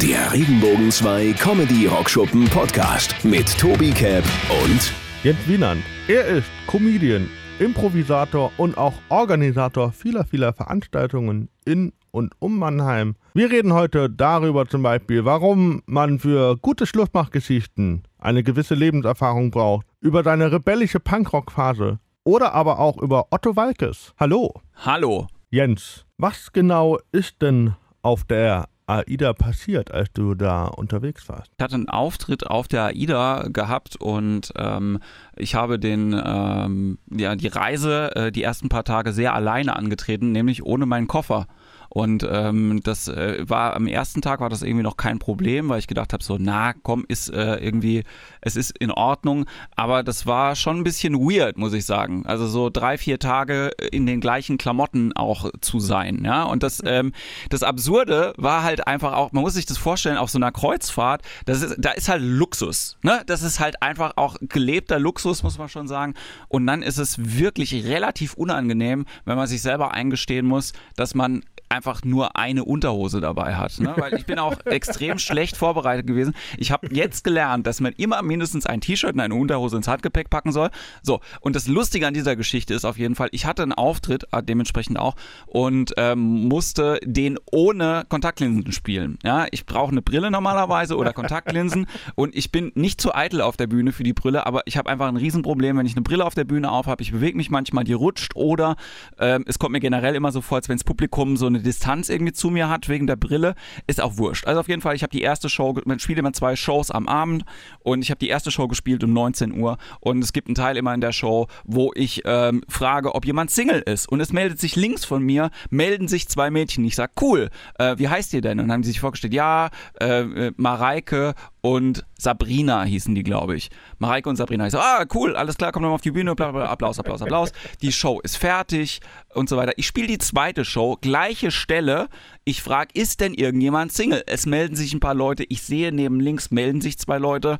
Der Regenbogen 2 Comedy Rockschuppen Podcast mit Tobi Cap und Jens Wienand. Er ist Comedian, Improvisator und auch Organisator vieler, vieler Veranstaltungen in und um Mannheim. Wir reden heute darüber zum Beispiel, warum man für gute Schlussmachgeschichten eine gewisse Lebenserfahrung braucht, über seine rebellische Punkrock-Phase oder aber auch über Otto Walkes. Hallo. Hallo. Jens, was genau ist denn auf der AIDA passiert, als du da unterwegs warst? Ich hatte einen Auftritt auf der AIDA gehabt und ähm, ich habe den, ähm, ja, die Reise äh, die ersten paar Tage sehr alleine angetreten, nämlich ohne meinen Koffer. Und ähm, das äh, war am ersten Tag war das irgendwie noch kein Problem, weil ich gedacht habe, so, na komm, ist äh, irgendwie, es ist in Ordnung. Aber das war schon ein bisschen weird, muss ich sagen. Also so drei, vier Tage in den gleichen Klamotten auch zu sein. Ja, und das, ähm, das Absurde war halt einfach auch, man muss sich das vorstellen, auf so einer Kreuzfahrt, das ist, da ist halt Luxus. Ne? Das ist halt einfach auch gelebter Luxus, muss man schon sagen. Und dann ist es wirklich relativ unangenehm, wenn man sich selber eingestehen muss, dass man einfach nur eine Unterhose dabei hat. Ne? Weil ich bin auch extrem schlecht vorbereitet gewesen. Ich habe jetzt gelernt, dass man immer mindestens ein T-Shirt und eine Unterhose ins Handgepäck packen soll. So, und das Lustige an dieser Geschichte ist auf jeden Fall, ich hatte einen Auftritt, äh, dementsprechend auch, und ähm, musste den ohne Kontaktlinsen spielen. Ja, ich brauche eine Brille normalerweise oder Kontaktlinsen und ich bin nicht zu eitel auf der Bühne für die Brille, aber ich habe einfach ein Riesenproblem, wenn ich eine Brille auf der Bühne aufhabe. Ich bewege mich manchmal, die rutscht oder ähm, es kommt mir generell immer so vor, als wenn das Publikum so eine eine Distanz irgendwie zu mir hat wegen der Brille, ist auch wurscht. Also auf jeden Fall, ich habe die erste Show, man spielt immer zwei Shows am Abend und ich habe die erste Show gespielt um 19 Uhr und es gibt einen Teil immer in der Show, wo ich ähm, frage, ob jemand Single ist und es meldet sich links von mir, melden sich zwei Mädchen. Ich sage, cool, äh, wie heißt ihr denn? Und dann haben sie sich vorgestellt, ja, äh, äh Mareike und Sabrina hießen die, glaube ich. Mareike und Sabrina. Ich so, ah, cool, alles klar, komm nochmal auf die Bühne, bla, bla, Applaus, Applaus, Applaus. Die Show ist fertig und so weiter. Ich spiele die zweite Show, gleiche Stelle. Ich frage, ist denn irgendjemand Single? Es melden sich ein paar Leute. Ich sehe neben links melden sich zwei Leute,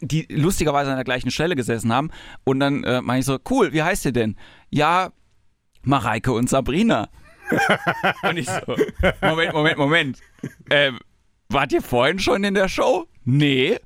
die lustigerweise an der gleichen Stelle gesessen haben. Und dann äh, meine ich so, cool, wie heißt ihr denn? Ja, Mareike und Sabrina. und ich so, Moment, Moment, Moment. Ähm, wart ihr vorhin schon in der Show? Nee.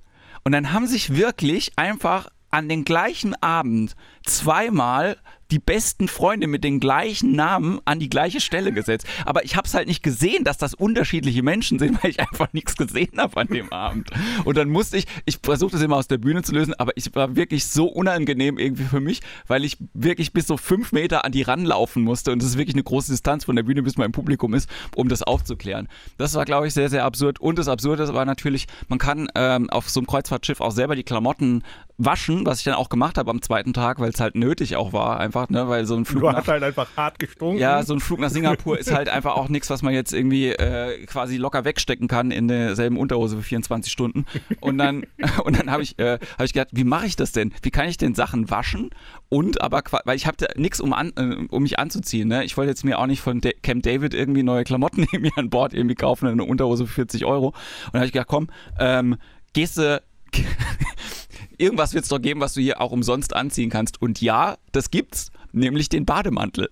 Und dann haben sich wirklich einfach an den gleichen Abend zweimal die besten Freunde mit den gleichen Namen an die gleiche Stelle gesetzt. Aber ich habe es halt nicht gesehen, dass das unterschiedliche Menschen sind, weil ich einfach nichts gesehen habe an dem Abend. Und dann musste ich, ich versuchte es immer aus der Bühne zu lösen, aber es war wirklich so unangenehm irgendwie für mich, weil ich wirklich bis so fünf Meter an die ranlaufen musste. Und das ist wirklich eine große Distanz von der Bühne, bis man im Publikum ist, um das aufzuklären. Das war, glaube ich, sehr, sehr absurd. Und das Absurde war natürlich, man kann ähm, auf so einem Kreuzfahrtschiff auch selber die Klamotten waschen, was ich dann auch gemacht habe am zweiten Tag, weil es halt nötig auch war, einfach, ne, weil so ein Flug du nach, hast halt einfach hart gestunken. Ja, so ein Flug nach Singapur ist halt einfach auch nichts, was man jetzt irgendwie äh, quasi locker wegstecken kann in derselben Unterhose für 24 Stunden. Und dann und dann habe ich äh, habe ich gedacht, wie mache ich das denn? Wie kann ich denn Sachen waschen und aber weil ich habe nichts um an, äh, um mich anzuziehen, ne? Ich wollte jetzt mir auch nicht von De Camp David irgendwie neue Klamotten irgendwie an Bord irgendwie kaufen, eine Unterhose für 40 Euro. Und dann habe ich gedacht, komm, ähm, gehst du irgendwas wird es doch geben, was du hier auch umsonst anziehen kannst. Und ja, das gibt's, nämlich den Bademantel.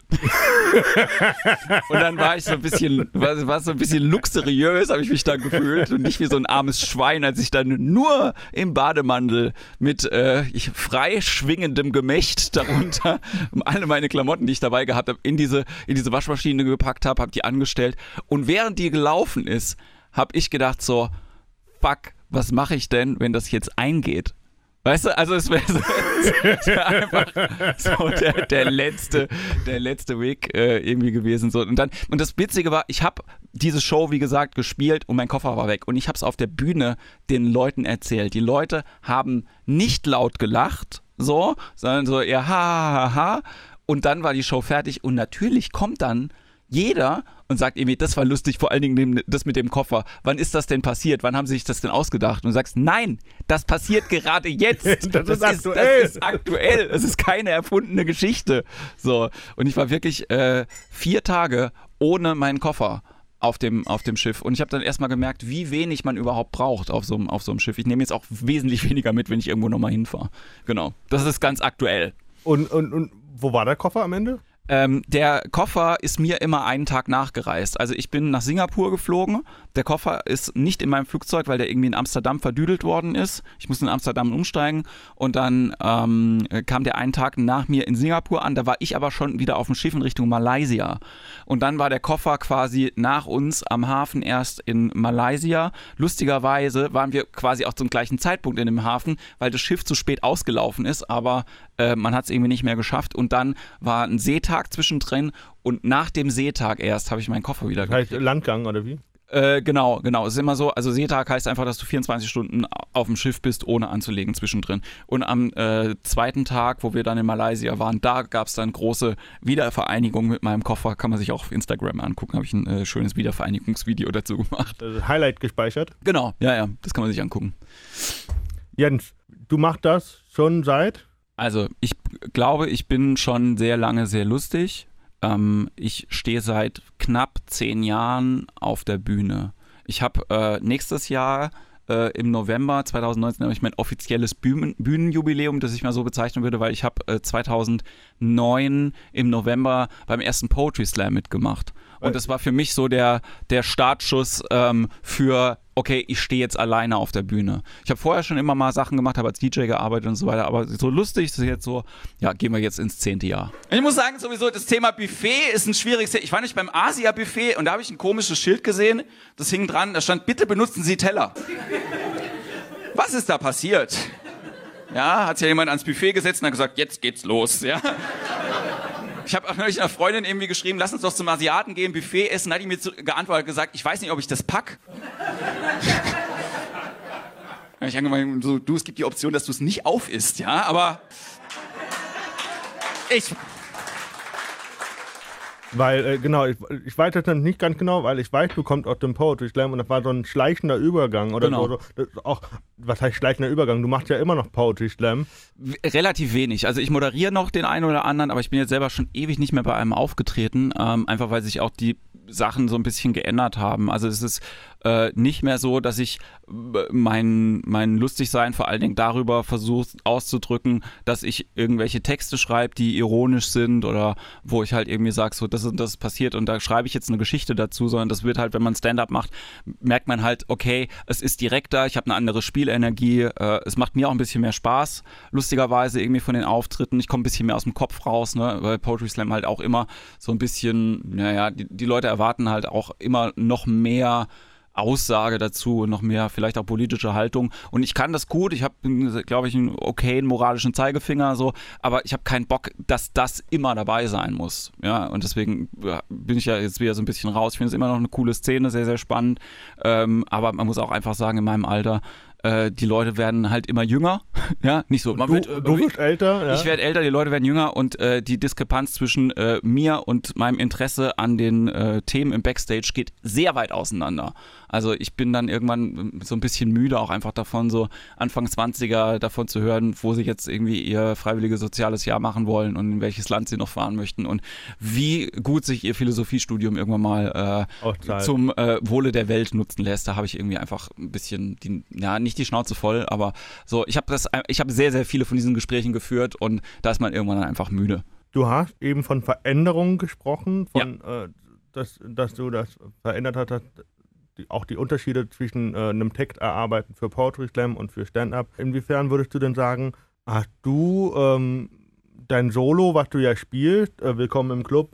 und dann war ich so ein bisschen, war, war so ein bisschen luxuriös, habe ich mich da gefühlt und nicht wie so ein armes Schwein, als ich dann nur im Bademantel mit äh, frei Gemächt darunter alle meine Klamotten, die ich dabei gehabt habe, in diese, in diese Waschmaschine gepackt habe, habe die angestellt. Und während die gelaufen ist, habe ich gedacht so, fuck, was mache ich denn, wenn das jetzt eingeht? Weißt du, also es wäre so, einfach so der, der, letzte, der letzte Weg äh, irgendwie gewesen. So. Und, dann, und das Witzige war, ich habe diese Show, wie gesagt, gespielt und mein Koffer war weg. Und ich habe es auf der Bühne den Leuten erzählt. Die Leute haben nicht laut gelacht, so, sondern so eher ha, ha, ha. Und dann war die Show fertig und natürlich kommt dann jeder und sagt irgendwie, das war lustig, vor allen Dingen das mit dem Koffer. Wann ist das denn passiert? Wann haben sie sich das denn ausgedacht? Und du sagst, nein, das passiert gerade jetzt. das, das, ist aktuell. das ist aktuell. Es ist keine erfundene Geschichte. So. Und ich war wirklich äh, vier Tage ohne meinen Koffer auf dem, auf dem Schiff. Und ich habe dann erstmal gemerkt, wie wenig man überhaupt braucht auf so, einem, auf so einem Schiff. Ich nehme jetzt auch wesentlich weniger mit, wenn ich irgendwo nochmal hinfahre. Genau. Das ist ganz aktuell. Und, und, und wo war der Koffer am Ende? Ähm, der Koffer ist mir immer einen Tag nachgereist. Also ich bin nach Singapur geflogen. Der Koffer ist nicht in meinem Flugzeug, weil der irgendwie in Amsterdam verdüdelt worden ist. Ich musste in Amsterdam umsteigen und dann ähm, kam der einen Tag nach mir in Singapur an. Da war ich aber schon wieder auf dem Schiff in Richtung Malaysia. Und dann war der Koffer quasi nach uns am Hafen erst in Malaysia. Lustigerweise waren wir quasi auch zum gleichen Zeitpunkt in dem Hafen, weil das Schiff zu spät ausgelaufen ist, aber äh, man hat es irgendwie nicht mehr geschafft. Und dann war ein Seetag zwischendrin und nach dem Seetag erst habe ich meinen Koffer wieder gekriegt. Heißt Landgang oder wie? Äh, genau, genau. Es ist immer so, also Seetag heißt einfach, dass du 24 Stunden auf dem Schiff bist, ohne anzulegen zwischendrin. Und am äh, zweiten Tag, wo wir dann in Malaysia waren, da gab es dann große Wiedervereinigung mit meinem Koffer. Kann man sich auch auf Instagram angucken. Habe ich ein äh, schönes Wiedervereinigungsvideo dazu gemacht. Also Highlight gespeichert? Genau, ja, ja. Das kann man sich angucken. Jens, du machst das schon seit? Also, ich glaube, ich bin schon sehr lange sehr lustig. Ähm, ich stehe seit knapp zehn Jahren auf der Bühne. Ich habe äh, nächstes Jahr äh, im November 2019 habe ich mein offizielles Bühnen Bühnenjubiläum, das ich mal so bezeichnen würde, weil ich habe äh, 2009 im November beim ersten Poetry Slam mitgemacht. Und das war für mich so der, der Startschuss ähm, für, okay, ich stehe jetzt alleine auf der Bühne. Ich habe vorher schon immer mal Sachen gemacht, habe als DJ gearbeitet und so weiter, aber so lustig ist jetzt so, ja, gehen wir jetzt ins zehnte Jahr. Ich muss sagen, sowieso, das Thema Buffet ist ein schwieriges Thema. Ich war nicht beim Asia-Buffet und da habe ich ein komisches Schild gesehen, das hing dran, da stand, bitte benutzen Sie Teller. Was ist da passiert? Ja, hat sich ja jemand ans Buffet gesetzt und hat gesagt, jetzt geht's los, ja. Ich habe neulich einer Freundin irgendwie geschrieben, lass uns doch zum Asiaten gehen, Buffet essen. Da hat die mir geantwortet gesagt, ich weiß nicht, ob ich das pack. ich habe gemeint, so, du, es gibt die Option, dass du es nicht aufisst, ja, aber ich, weil, äh, genau, ich, ich weiß das nicht ganz genau, weil ich weiß, du kommst aus dem Poetry Slam und das war so ein schleichender Übergang. Oder genau. so, das, auch, was heißt schleichender Übergang? Du machst ja immer noch Poetry Slam. Relativ wenig. Also ich moderiere noch den einen oder anderen, aber ich bin jetzt selber schon ewig nicht mehr bei einem aufgetreten, ähm, einfach weil sich auch die Sachen so ein bisschen geändert haben. Also es ist äh, nicht mehr so, dass ich äh, mein, mein Lustigsein vor allen Dingen darüber versuche auszudrücken, dass ich irgendwelche Texte schreibe, die ironisch sind oder wo ich halt irgendwie sage, so das und das passiert und da schreibe ich jetzt eine Geschichte dazu, sondern das wird halt, wenn man Stand-up macht, merkt man halt, okay, es ist direkter, ich habe eine andere Spielenergie, äh, es macht mir auch ein bisschen mehr Spaß, lustigerweise irgendwie von den Auftritten, ich komme ein bisschen mehr aus dem Kopf raus, ne, weil Poetry Slam halt auch immer so ein bisschen, naja, die, die Leute erwarten halt auch immer noch mehr Aussage dazu und noch mehr vielleicht auch politische Haltung. Und ich kann das gut, ich habe, glaube ich, einen okayen moralischen Zeigefinger, so, aber ich habe keinen Bock, dass das immer dabei sein muss. Ja, und deswegen bin ich ja jetzt wieder so ein bisschen raus. Ich finde es immer noch eine coole Szene, sehr, sehr spannend. Ähm, aber man muss auch einfach sagen, in meinem Alter, äh, die Leute werden halt immer jünger. ja, nicht so. Man du, wird, äh, du wirst älter. Ja. Ich werde älter, die Leute werden jünger und äh, die Diskrepanz zwischen äh, mir und meinem Interesse an den äh, Themen im Backstage geht sehr weit auseinander. Also ich bin dann irgendwann so ein bisschen müde auch einfach davon, so Anfang 20er davon zu hören, wo sie jetzt irgendwie ihr freiwilliges soziales Jahr machen wollen und in welches Land sie noch fahren möchten und wie gut sich ihr Philosophiestudium irgendwann mal äh, zum äh, Wohle der Welt nutzen lässt. Da habe ich irgendwie einfach ein bisschen die, ja, nicht die Schnauze voll, aber so, ich habe das, ich habe sehr, sehr viele von diesen Gesprächen geführt und da ist man irgendwann dann einfach müde. Du hast eben von Veränderungen gesprochen, von ja. äh, dass, dass du das verändert hast, die, auch die Unterschiede zwischen äh, einem Text erarbeiten für Poetry Slam und für Stand-Up. Inwiefern würdest du denn sagen, hast du ähm, dein Solo, was du ja spielst, äh, Willkommen im Club,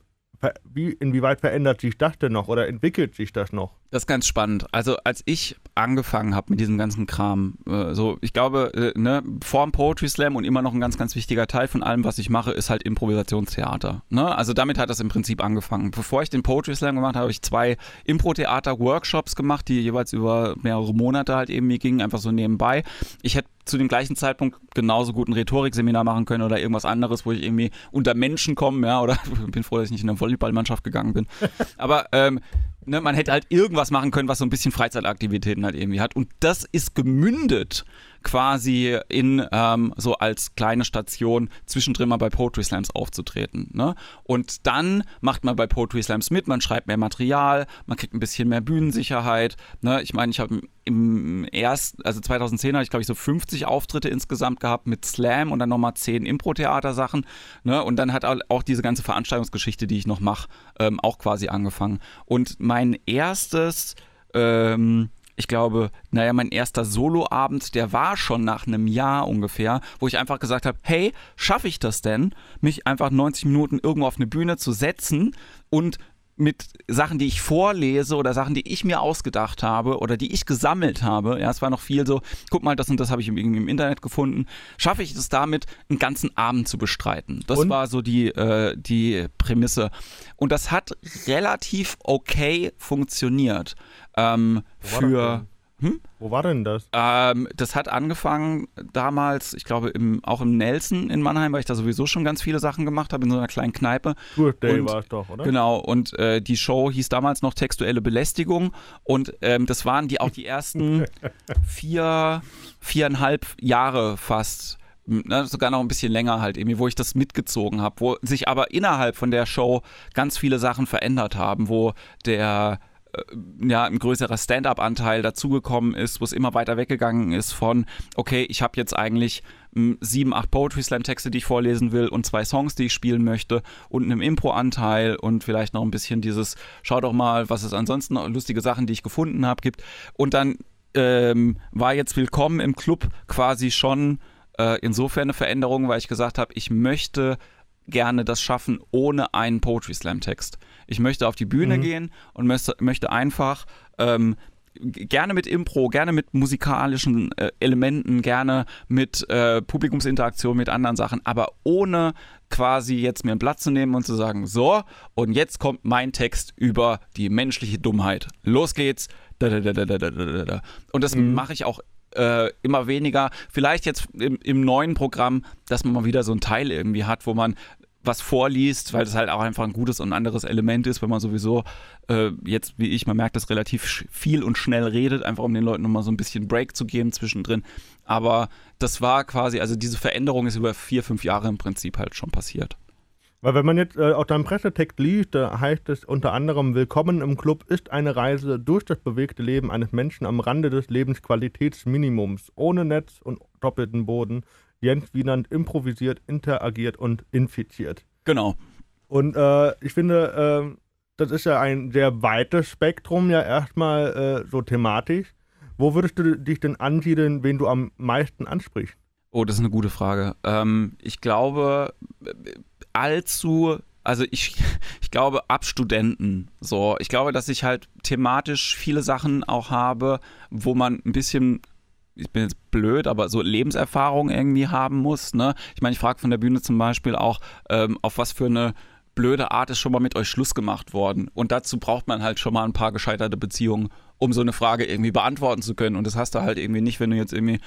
wie, inwieweit verändert sich das denn noch oder entwickelt sich das noch? Das ist ganz spannend. Also als ich angefangen habe mit diesem ganzen Kram, äh, so ich glaube, äh, ne, vor dem Poetry Slam und immer noch ein ganz, ganz wichtiger Teil von allem, was ich mache, ist halt Improvisationstheater. Ne? Also damit hat das im Prinzip angefangen. Bevor ich den Poetry Slam gemacht habe, habe ich zwei Impro-Theater-Workshops gemacht, die jeweils über mehrere Monate halt eben gingen, einfach so nebenbei. Ich hätte zu dem gleichen Zeitpunkt genauso gut ein Rhetorikseminar machen können oder irgendwas anderes, wo ich irgendwie unter Menschen komme, ja, oder bin froh, dass ich nicht in eine Volleyballmannschaft gegangen bin. Aber ähm, ne, man hätte halt irgendwas machen können, was so ein bisschen Freizeitaktivitäten halt irgendwie hat. Und das ist gemündet quasi in ähm, so als kleine Station zwischendrin mal bei Poetry Slams aufzutreten. Ne? Und dann macht man bei Poetry Slams mit, man schreibt mehr Material, man kriegt ein bisschen mehr Bühnensicherheit. Ne? Ich meine, ich habe im ersten, also 2010 hatte ich glaube ich so 50 Auftritte insgesamt gehabt mit Slam und dann nochmal 10 Impro-Theater-Sachen. Ne? Und dann hat auch diese ganze Veranstaltungsgeschichte, die ich noch mache, ähm, auch quasi angefangen. Und mein erstes ähm, ich glaube, naja, mein erster Soloabend, der war schon nach einem Jahr ungefähr, wo ich einfach gesagt habe, hey, schaffe ich das denn, mich einfach 90 Minuten irgendwo auf eine Bühne zu setzen und mit Sachen, die ich vorlese oder Sachen, die ich mir ausgedacht habe oder die ich gesammelt habe. Ja, es war noch viel so, guck mal, das und das habe ich irgendwie im Internet gefunden. Schaffe ich es damit, einen ganzen Abend zu bestreiten? Das und? war so die, äh, die Prämisse. Und das hat relativ okay funktioniert. Ähm, für hm? Wo war denn das? Ähm, das hat angefangen damals, ich glaube, im, auch im Nelson in Mannheim, weil ich da sowieso schon ganz viele Sachen gemacht habe, in so einer kleinen Kneipe. Birthday war es doch, oder? Genau, und äh, die Show hieß damals noch Textuelle Belästigung und ähm, das waren die auch die ersten vier, viereinhalb Jahre fast. Ne, sogar noch ein bisschen länger halt irgendwie, wo ich das mitgezogen habe, wo sich aber innerhalb von der Show ganz viele Sachen verändert haben, wo der ja, ein größerer Stand-up-Anteil dazugekommen ist, wo es immer weiter weggegangen ist von, okay, ich habe jetzt eigentlich hm, sieben, acht Poetry Slam-Texte, die ich vorlesen will und zwei Songs, die ich spielen möchte und einem Impro-Anteil und vielleicht noch ein bisschen dieses, schau doch mal, was es ansonsten noch lustige Sachen, die ich gefunden habe, gibt. Und dann ähm, war jetzt Willkommen im Club quasi schon äh, insofern eine Veränderung, weil ich gesagt habe, ich möchte gerne das schaffen ohne einen Poetry Slam Text. Ich möchte auf die Bühne mhm. gehen und möchte, möchte einfach ähm, gerne mit Impro, gerne mit musikalischen äh, Elementen, gerne mit äh, Publikumsinteraktion, mit anderen Sachen, aber ohne quasi jetzt mir ein Blatt zu nehmen und zu sagen, so, und jetzt kommt mein Text über die menschliche Dummheit. Los geht's. Und das mhm. mache ich auch äh, immer weniger. Vielleicht jetzt im, im, neuen Programm, dass man mal wieder so ein Teil irgendwie hat, wo man was vorliest, weil das halt auch einfach ein gutes und anderes Element ist, wenn man sowieso äh, jetzt, wie ich, man merkt, das relativ viel und schnell redet, einfach um den Leuten nochmal so ein bisschen Break zu geben zwischendrin. Aber das war quasi, also diese Veränderung ist über vier, fünf Jahre im Prinzip halt schon passiert. Weil wenn man jetzt äh, auch deinen Pressetext liest, da heißt es unter anderem, Willkommen im Club ist eine Reise durch das bewegte Leben eines Menschen am Rande des Lebensqualitätsminimums, ohne Netz und doppelten Boden. Jens Wienand improvisiert, interagiert und infiziert. Genau. Und äh, ich finde, äh, das ist ja ein sehr weites Spektrum, ja erstmal äh, so thematisch. Wo würdest du dich denn ansiedeln, wen du am meisten ansprichst? Oh, das ist eine gute Frage. Ähm, ich glaube, allzu, also ich, ich glaube, ab Studenten so. Ich glaube, dass ich halt thematisch viele Sachen auch habe, wo man ein bisschen ich bin jetzt blöd, aber so Lebenserfahrung irgendwie haben muss. Ne? Ich meine, ich frage von der Bühne zum Beispiel auch, ähm, auf was für eine blöde Art ist schon mal mit euch Schluss gemacht worden. Und dazu braucht man halt schon mal ein paar gescheiterte Beziehungen, um so eine Frage irgendwie beantworten zu können. Und das hast du halt irgendwie nicht, wenn du jetzt irgendwie,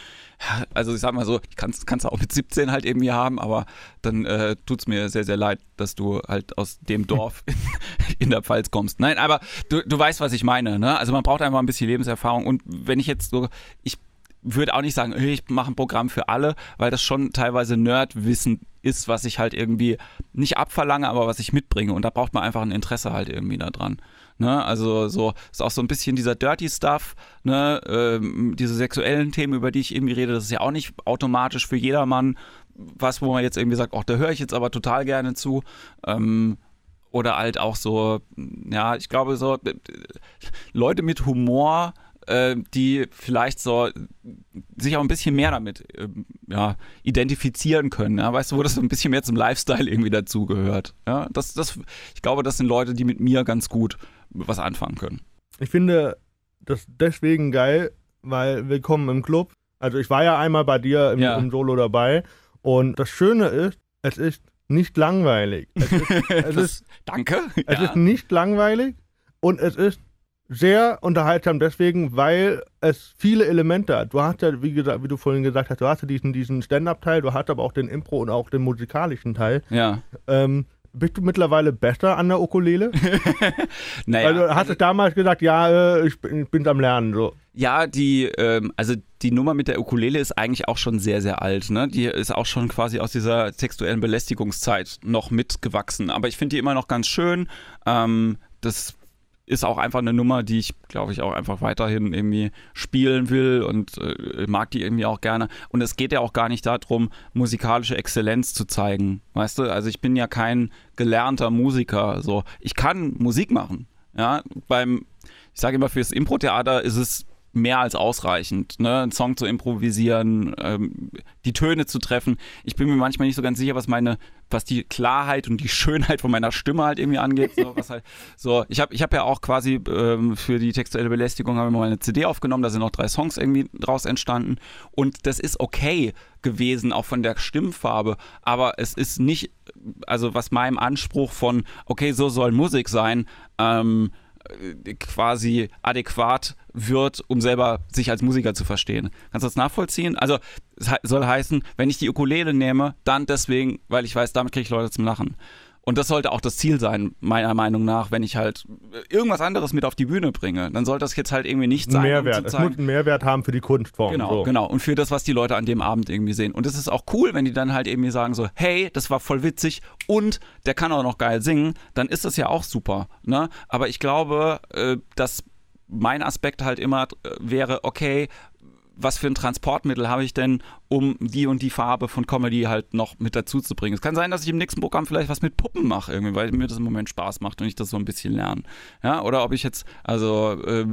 also ich sag mal so, ich kann es auch mit 17 halt irgendwie haben, aber dann äh, tut es mir sehr, sehr leid, dass du halt aus dem Dorf in, der Pfalz kommst. Nein, aber du, du weißt, was ich meine. Ne? Also man braucht einfach ein bisschen Lebenserfahrung. Und wenn ich jetzt so, ich würde auch nicht sagen, ich mache ein Programm für alle, weil das schon teilweise Nerdwissen ist, was ich halt irgendwie nicht abverlange, aber was ich mitbringe. Und da braucht man einfach ein Interesse halt irgendwie da dran. Ne? Also so ist auch so ein bisschen dieser Dirty Stuff, ne? Ähm, diese sexuellen Themen, über die ich irgendwie rede, das ist ja auch nicht automatisch für jedermann was, wo man jetzt irgendwie sagt, ach, da höre ich jetzt aber total gerne zu. Ähm, oder halt auch so, ja, ich glaube so, Leute mit Humor, äh, die vielleicht so sich auch ein bisschen mehr damit äh, ja, identifizieren können. Ja? Weißt du, wo das so ein bisschen mehr zum Lifestyle irgendwie dazugehört. Ja? Das, das, ich glaube, das sind Leute, die mit mir ganz gut was anfangen können. Ich finde das deswegen geil, weil willkommen im Club. Also ich war ja einmal bei dir im, ja. im Solo dabei und das Schöne ist, es ist nicht langweilig. Es ist, es ist danke. Es ja. ist nicht langweilig und es ist sehr unterhaltsam deswegen, weil es viele Elemente hat. Du hast ja, wie, gesagt, wie du vorhin gesagt hast, du hast ja diesen, diesen Stand-Up-Teil, du hast aber auch den Impro und auch den musikalischen Teil. Ja. Ähm, Bist du mittlerweile besser an der Ukulele? naja, also hast du damals gesagt, ja, äh, ich bin, ich bin am Lernen so. Ja, die, ähm, also die Nummer mit der Ukulele ist eigentlich auch schon sehr, sehr alt. Ne? Die ist auch schon quasi aus dieser textuellen Belästigungszeit noch mitgewachsen. Aber ich finde die immer noch ganz schön. Ähm, das ist auch einfach eine Nummer, die ich, glaube ich, auch einfach weiterhin irgendwie spielen will und äh, mag die irgendwie auch gerne. Und es geht ja auch gar nicht darum, musikalische Exzellenz zu zeigen. Weißt du, also ich bin ja kein gelernter Musiker. So, ich kann Musik machen. Ja, beim, ich sage immer, fürs Impro-Theater ist es mehr als ausreichend, ne? einen Song zu improvisieren, ähm, die Töne zu treffen. Ich bin mir manchmal nicht so ganz sicher, was meine, was die Klarheit und die Schönheit von meiner Stimme halt irgendwie angeht. So, halt, so ich habe ich hab ja auch quasi ähm, für die textuelle Belästigung habe ich mal eine CD aufgenommen, da sind noch drei Songs irgendwie draus entstanden und das ist okay gewesen, auch von der Stimmfarbe, aber es ist nicht, also was meinem Anspruch von, okay, so soll Musik sein, ähm, äh, quasi adäquat wird, um selber sich als Musiker zu verstehen. Kannst du das nachvollziehen? Also es soll heißen, wenn ich die Ukulele nehme, dann deswegen, weil ich weiß, damit kriege ich Leute zum Lachen. Und das sollte auch das Ziel sein, meiner Meinung nach, wenn ich halt irgendwas anderes mit auf die Bühne bringe. Dann sollte das jetzt halt irgendwie nicht sein. Mehrwert. Um es muss einen Mehrwert haben für die Kunstform. Genau, so. genau. Und für das, was die Leute an dem Abend irgendwie sehen. Und es ist auch cool, wenn die dann halt irgendwie sagen so, hey, das war voll witzig und der kann auch noch geil singen. Dann ist das ja auch super. Ne? Aber ich glaube, äh, dass mein Aspekt halt immer äh, wäre, okay, was für ein Transportmittel habe ich denn, um die und die Farbe von Comedy halt noch mit dazu zu bringen. Es kann sein, dass ich im nächsten Programm vielleicht was mit Puppen mache, irgendwie, weil mir das im Moment Spaß macht und ich das so ein bisschen lerne. Ja, oder ob ich jetzt, also ähm,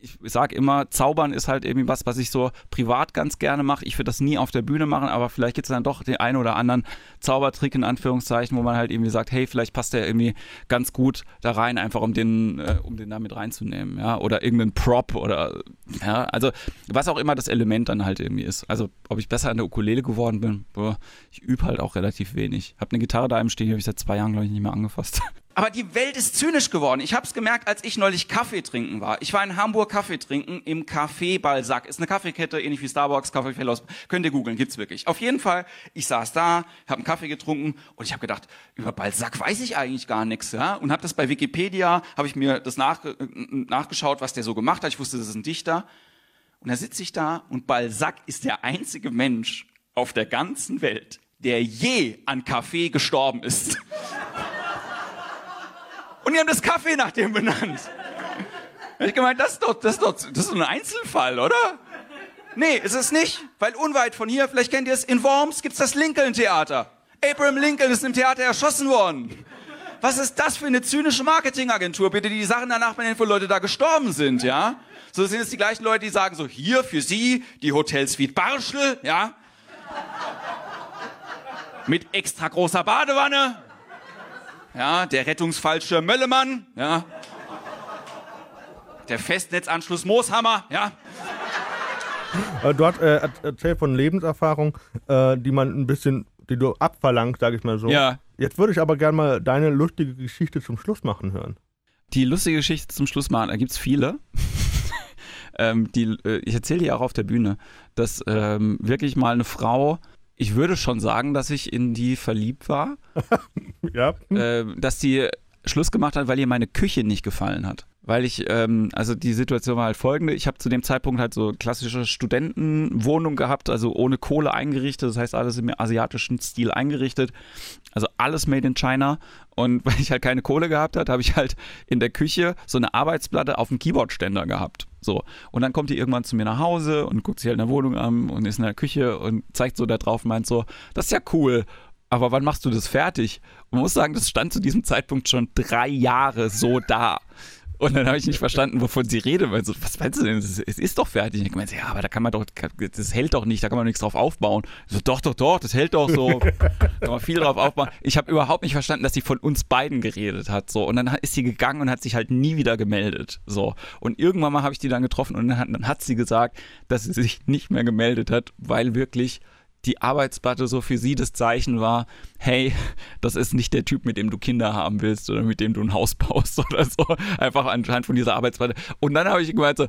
ich sage immer, Zaubern ist halt irgendwie was, was ich so privat ganz gerne mache. Ich würde das nie auf der Bühne machen, aber vielleicht gibt es dann doch den einen oder anderen Zaubertrick in Anführungszeichen, wo man halt irgendwie sagt, hey, vielleicht passt der irgendwie ganz gut da rein, einfach um den, äh, um den da mit reinzunehmen, ja, oder irgendeinen Prop oder, ja, also was auch immer das Element dann halt irgendwie ist. Also ob ich besser an der Ukulele geworden bin, boah, ich übe halt auch relativ wenig. Habe eine Gitarre da im Stehen, die habe ich seit zwei Jahren, glaube ich, nicht mehr angefasst. Aber die Welt ist zynisch geworden. Ich habe es gemerkt, als ich neulich Kaffee trinken war. Ich war in Hamburg Kaffee trinken im Café Balzac. Ist eine Kaffeekette, ähnlich wie Starbucks, Kaffee Fellows. Könnt ihr googeln, gibt's wirklich. Auf jeden Fall, ich saß da, habe einen Kaffee getrunken und ich habe gedacht, über Balzac weiß ich eigentlich gar nichts. Ja? Und habe das bei Wikipedia, habe ich mir das nach, äh, nachgeschaut, was der so gemacht hat. Ich wusste, das ist ein Dichter. Und da sitze ich da und Balzac ist der einzige Mensch auf der ganzen Welt, der je an Kaffee gestorben ist. Und die haben das Kaffee nach dem benannt. Da ich gemeint, das ist doch, das ist doch, das ist ein Einzelfall, oder? Nee, ist es nicht, weil unweit von hier, vielleicht kennt ihr es, in Worms gibt's das Lincoln Theater. Abraham Lincoln ist im Theater erschossen worden. Was ist das für eine zynische Marketingagentur, bitte, die die Sachen danach benennen, wo Leute da gestorben sind, ja? So sind es die gleichen Leute, die sagen so, hier für Sie die Hotel Suite Barschel, ja? Mit extra großer Badewanne, ja, der Rettungsfallschirm Möllemann, ja, der Festnetzanschluss Mooshammer, ja. Äh, du hast äh, erzählt von Lebenserfahrung, äh, die man ein bisschen, die du abverlangst, sag ich mal so. Ja. Jetzt würde ich aber gerne mal deine lustige Geschichte zum Schluss machen hören. Die lustige Geschichte zum Schluss machen, da gibt es viele. ähm, die, äh, ich erzähle die auch auf der Bühne, dass ähm, wirklich mal eine Frau ich würde schon sagen, dass ich in die verliebt war. ja. Äh, dass die Schluss gemacht hat, weil ihr meine Küche nicht gefallen hat. Weil ich, ähm, also die Situation war halt folgende. Ich habe zu dem Zeitpunkt halt so klassische Studentenwohnung gehabt, also ohne Kohle eingerichtet, das heißt alles im asiatischen Stil eingerichtet. Also alles made in China. Und weil ich halt keine Kohle gehabt habe, habe ich halt in der Küche so eine Arbeitsplatte auf dem Keyboardständer gehabt. So. Und dann kommt die irgendwann zu mir nach Hause und guckt sich halt in der Wohnung an und ist in der Küche und zeigt so da drauf und meint so, das ist ja cool. Aber wann machst du das fertig? Und man muss sagen, das stand zu diesem Zeitpunkt schon drei Jahre so da. Und dann habe ich nicht verstanden, wovon sie redet. Weil so, was meinst du denn? Es ist doch fertig. Und ich meinte, ja, aber da kann man doch, das hält doch nicht, da kann man nichts drauf aufbauen. Ich so, doch, doch, doch, das hält doch so. da kann man viel drauf aufbauen. Ich habe überhaupt nicht verstanden, dass sie von uns beiden geredet hat. So. Und dann ist sie gegangen und hat sich halt nie wieder gemeldet. So. Und irgendwann mal habe ich die dann getroffen und dann hat, dann hat sie gesagt, dass sie sich nicht mehr gemeldet hat, weil wirklich die Arbeitsplatte so für sie das Zeichen war, hey, das ist nicht der Typ, mit dem du Kinder haben willst oder mit dem du ein Haus baust oder so. Einfach anhand von dieser Arbeitsplatte. Und dann habe ich gemeint so,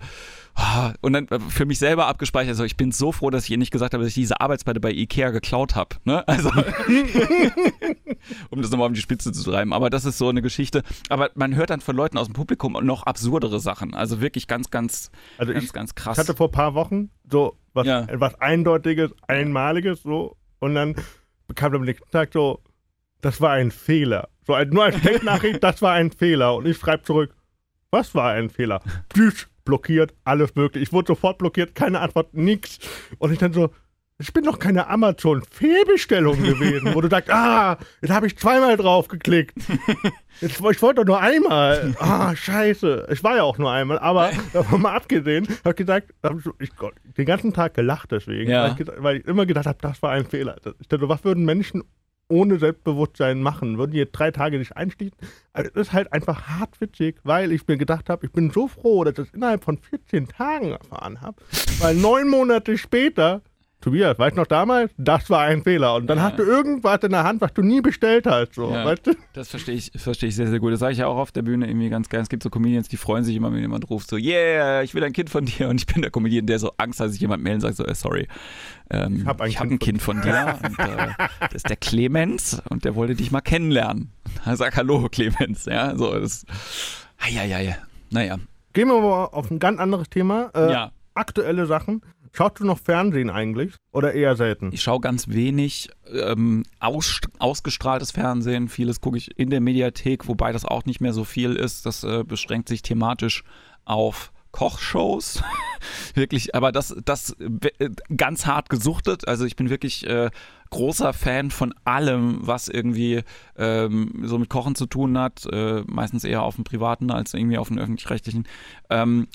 ah, und dann für mich selber abgespeichert, so, ich bin so froh, dass ich ihr nicht gesagt habe, dass ich diese Arbeitsplatte bei Ikea geklaut habe. Ne? Also, um das nochmal auf die Spitze zu treiben. Aber das ist so eine Geschichte. Aber man hört dann von Leuten aus dem Publikum noch absurdere Sachen. Also wirklich ganz, ganz, Also ganz, ich, ganz krass. ich hatte vor ein paar Wochen so was, Ja. was Eindeutiges, Einmaliges so und dann bekam am nächsten Tag so, das war ein Fehler. So ein, nur als Textnachricht, das war ein Fehler. Und ich schreibe zurück, was war ein Fehler? Tschüss, blockiert, alles möglich. Ich wurde sofort blockiert, keine Antwort, nix. Und ich dann so, ich bin doch keine Amazon-Fehlbestellung gewesen, wo du sagst, ah, jetzt habe ich zweimal drauf geklickt. Jetzt, ich wollte doch nur einmal. Ah, scheiße. Ich war ja auch nur einmal, aber davon mal abgesehen, habe ich gesagt, hab ich, Gott, den ganzen Tag gelacht deswegen, Ja. weil, ich, weil ich immer gedacht habe, das war ein Fehler. Ich dachte, was würden Menschen ohne Selbstbewusstsein machen? Würden die jetzt drei Tage nicht einschließen? Also, es ist halt einfach hart witzig, weil ich mir gedacht habe, ich bin so froh, dass ich das innerhalb von 14 Tagen erfahren habe, weil neun Monate später Tobias, weißt du noch damals? Das war ein Fehler. Und dann Ja. hast du irgendwas in der Hand, was du nie bestellt hast. So, Ja. weißt du? Das verstehe ich, verstehe ich sehr, sehr gut. Das sage ich ja auch auf der Bühne irgendwie ganz gern. Es gibt so Comedians, die freuen sich immer, wenn jemand ruft, so, yeah, ich will ein Kind von dir. Und ich bin der Comedian, der so Angst hat, sich jemand melden und sagt so, äh, sorry. Ähm, Ich hab ein hab Kind ein Kind von dir. und, äh, das ist der Clemens und der wollte dich mal kennenlernen. Sag Hallo, Clemens. Ja, so, das. Eieiei. Naja. Gehen wir mal auf ein ganz anderes Thema. Äh, Ja. Aktuelle Sachen. Schaust du noch Fernsehen eigentlich? Oder eher selten? Ich schaue ganz wenig ähm, aus, ausgestrahltes Fernsehen. Vieles gucke ich in der Mediathek, wobei das auch nicht mehr so viel ist. Das äh, beschränkt sich thematisch auf Kochshows. wirklich, aber das, das äh, ganz hart gesuchtet. Also ich bin wirklich äh, großer Fan von allem, was irgendwie ähm, so mit Kochen zu tun hat. Äh, meistens eher auf dem privaten als irgendwie auf dem öffentlich-rechtlichen. Ähm,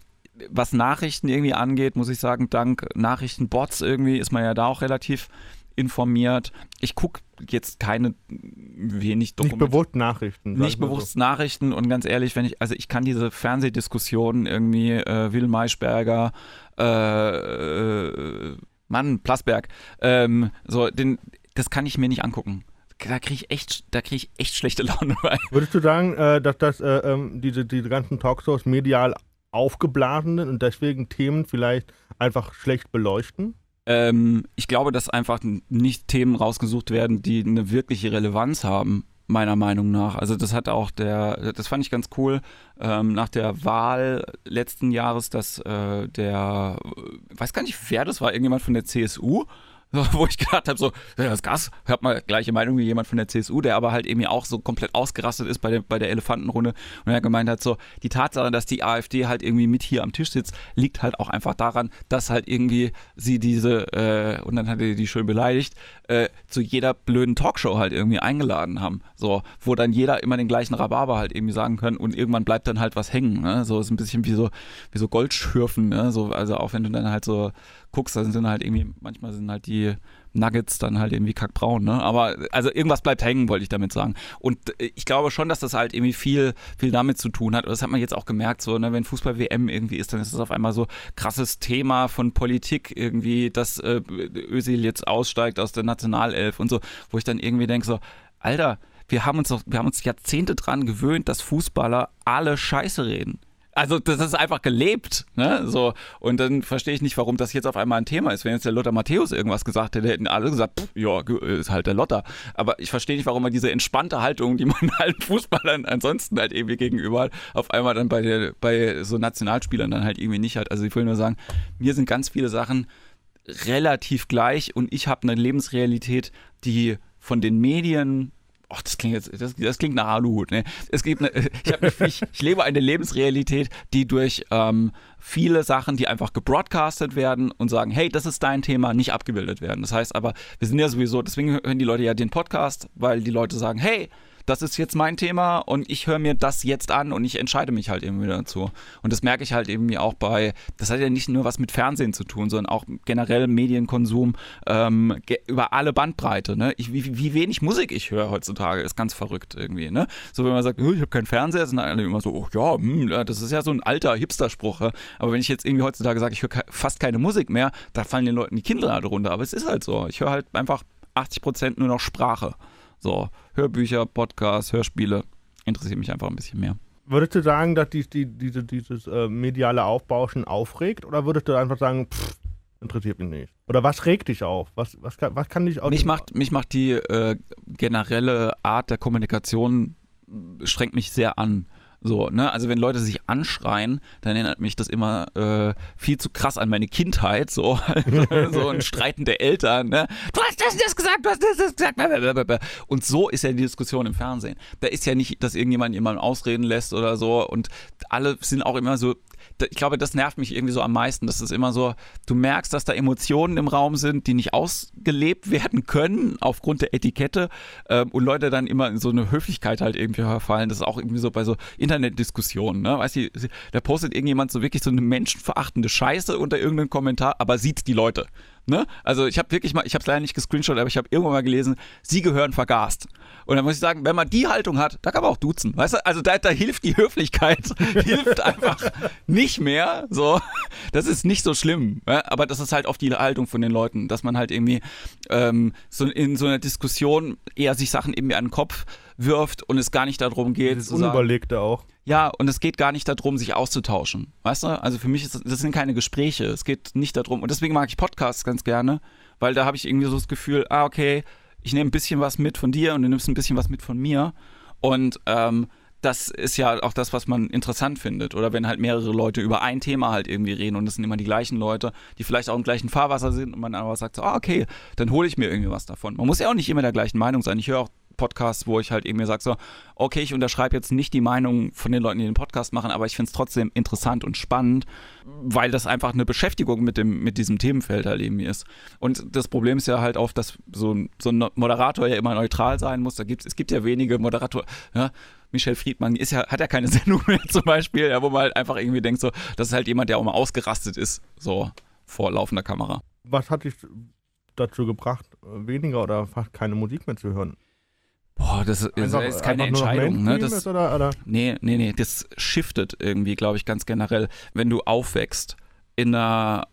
was Nachrichten irgendwie angeht, muss ich sagen, dank Nachrichtenbots irgendwie ist man ja da auch relativ informiert. Ich gucke jetzt keine wenig Nicht Dokumente. bewusst Nachrichten. Nicht ich mal so. bewusst Nachrichten und ganz ehrlich, wenn ich, also ich kann diese Fernsehdiskussionen irgendwie, äh, Will Maischberger, äh, äh, Mann, Plasberg, ähm, so, den, das kann ich mir nicht angucken. Da kriege ich echt, da kriege ich echt schlechte Laune bei. Würdest du sagen, äh, dass das, äh, ähm, diese, diese ganzen Talkshows medial aufgeblasen sind und deswegen Themen vielleicht einfach schlecht beleuchten? Ähm, ich glaube, dass einfach nicht Themen rausgesucht werden, die eine wirkliche Relevanz haben, meiner Meinung nach. Also das hat auch der, das fand ich ganz cool, ähm, nach der Wahl letzten Jahres, dass äh, der, weiß gar nicht, wer das war, irgendjemand von der CSU, wo ich gedacht habe, so, das Gas, hört mal gleiche Meinung wie jemand von der CSU, der aber halt irgendwie auch so komplett ausgerastet ist bei der, bei der Elefantenrunde und er gemeint hat, so, die Tatsache, dass die AfD halt irgendwie mit hier am Tisch sitzt, liegt halt auch einfach daran, dass halt irgendwie sie diese, äh, und dann hat er die schön beleidigt, äh, zu jeder blöden Talkshow halt irgendwie eingeladen haben. So, wo dann jeder immer den gleichen Rhabarber halt irgendwie sagen kann und irgendwann bleibt dann halt was hängen. Ne? So ist ein bisschen wie so, wie so Goldschürfen, ne? So, also auch wenn du dann halt so guckst, dann sind halt irgendwie, manchmal sind halt die Nuggets dann halt irgendwie kackbraun, ne? Aber also irgendwas bleibt hängen, wollte ich damit sagen. Und äh, ich glaube schon, dass das halt irgendwie viel, viel damit zu tun hat. Das hat man jetzt auch gemerkt, so, ne, wenn Fußball-WM irgendwie ist, dann ist das auf einmal so krasses Thema von Politik irgendwie, dass äh, Özil jetzt aussteigt aus der Nationalelf und so, wo ich dann irgendwie denke, so, Alter, wir haben uns doch, wir haben uns Jahrzehnte dran gewöhnt, dass Fußballer alle Scheiße reden. Also das ist einfach gelebt, ne? So und dann verstehe ich nicht, warum das jetzt auf einmal ein Thema ist. Wenn jetzt der Lothar Matthäus irgendwas gesagt hätte, hätten alle gesagt, ja, ist halt der Lothar. Aber ich verstehe nicht, warum man diese entspannte Haltung, die man allen Fußballern ansonsten halt irgendwie gegenüber hat, auf einmal dann bei der bei so Nationalspielern dann halt irgendwie nicht hat. Also ich will nur sagen, mir sind ganz viele Sachen relativ gleich und ich habe eine Lebensrealität, die von den Medien Ach, das klingt jetzt, das, das klingt nach Aluhut, ne? Es gibt eine, ich, hab, ich, ich lebe eine Lebensrealität, die durch ähm, viele Sachen, die einfach gebroadcastet werden und sagen, hey, das ist dein Thema, nicht abgebildet werden. Das heißt aber, wir sind ja sowieso, deswegen hören die Leute ja den Podcast, weil die Leute sagen, hey, das ist jetzt mein Thema und ich höre mir das jetzt an und ich entscheide mich halt irgendwie dazu. Und das merke ich halt irgendwie auch bei, das hat ja nicht nur was mit Fernsehen zu tun, sondern auch generell Medienkonsum ähm, über alle Bandbreite. Ne? Ich, wie, wie wenig Musik ich höre heutzutage, ist ganz verrückt irgendwie. Ne? So wenn man sagt, oh, ich habe keinen Fernseher, sind alle immer so, oh, ja, hm, das ist ja so ein alter Hipster-Spruch. Ja? Aber wenn ich jetzt irgendwie heutzutage sage, ich höre fast keine Musik mehr, da fallen den Leuten die Kinder runter. Aber es ist halt so. Ich höre halt einfach 80 Prozent nur noch Sprache. So, Hörbücher, Podcasts, Hörspiele interessiert mich einfach ein bisschen mehr. Würdest du sagen, dass die, die, diese, dieses äh, mediale Aufbauschen aufregt oder würdest du einfach sagen, pff, interessiert mich nicht? Oder was regt dich auf? Was, was, kann, was kann dich auch. Mich macht, mich macht die äh, generelle Art der Kommunikation, strengt mich sehr an. So, ne? Also wenn Leute sich anschreien, dann erinnert mich das immer äh, viel zu krass an meine Kindheit, so, so ein Streiten der Eltern, ne? Du hast das, das gesagt, du hast das, das gesagt. Und so ist ja die Diskussion im Fernsehen. Da ist ja nicht, dass irgendjemand jemanden ausreden lässt oder so und alle sind auch immer so, ich glaube, das nervt mich irgendwie so am meisten. Das ist immer so, du merkst, dass da Emotionen im Raum sind, die nicht ausgelebt werden können aufgrund der Etikette ähm, und Leute dann immer in so eine Höflichkeit halt irgendwie verfallen. Das ist auch irgendwie so bei so Internetdiskussionen, ne? Weißt du, da postet irgendjemand so wirklich so eine menschenverachtende Scheiße unter irgendeinem Kommentar, aber sieht die Leute. Ne? Also ich habe wirklich mal, ich habe es leider nicht gescreenshot, aber ich habe irgendwann mal gelesen, sie gehören vergast. Und dann muss ich sagen, wenn man die Haltung hat, da kann man auch duzen. Weißt du, also da, da hilft die Höflichkeit, hilft einfach nicht mehr. So, das ist nicht so schlimm. Ja? Aber das ist halt oft die Haltung von den Leuten, dass man halt irgendwie ähm, so in so einer Diskussion eher sich Sachen irgendwie an den Kopf wirft und es gar nicht darum geht. Das Unüberlegte auch. Ja, und es geht gar nicht darum, sich auszutauschen. Weißt du? Also für mich ist das, das sind keine Gespräche. Es geht nicht darum. Und deswegen mag ich Podcasts ganz gerne, weil da habe ich irgendwie so das Gefühl, ah, okay, ich nehme ein bisschen was mit von dir und du nimmst ein bisschen was mit von mir. Und ähm, das ist ja auch das, was man interessant findet. Oder wenn halt mehrere Leute über ein Thema halt irgendwie reden und es sind immer die gleichen Leute, die vielleicht auch im gleichen Fahrwasser sind und man aber sagt so, ah, okay, dann hole ich mir irgendwie was davon. Man muss ja auch nicht immer der gleichen Meinung sein. Ich höre auch Podcasts, wo ich halt irgendwie sage so, okay, ich unterschreibe jetzt nicht die Meinung von den Leuten, die den Podcast machen, aber ich finde es trotzdem interessant und spannend, weil das einfach eine Beschäftigung mit, dem, mit diesem Themenfeld halt irgendwie ist. Und das Problem ist ja halt auch, dass so, so ein Moderator ja immer neutral sein muss. Da gibt's, es gibt ja wenige Moderatoren, ja, Michel Friedmann ist ja, hat ja keine Sendung mehr zum Beispiel, ja, wo man halt einfach irgendwie denkt, so, das ist halt jemand, der auch mal ausgerastet ist, so vor laufender Kamera. Was hat dich dazu gebracht, weniger oder fast keine Musik mehr zu hören? Boah, das ist, einfach, ist keine Entscheidung. Ne? Das, oder, oder? Nee, nee, nee, das shiftet irgendwie, glaube ich, ganz generell, wenn du aufwächst in einer,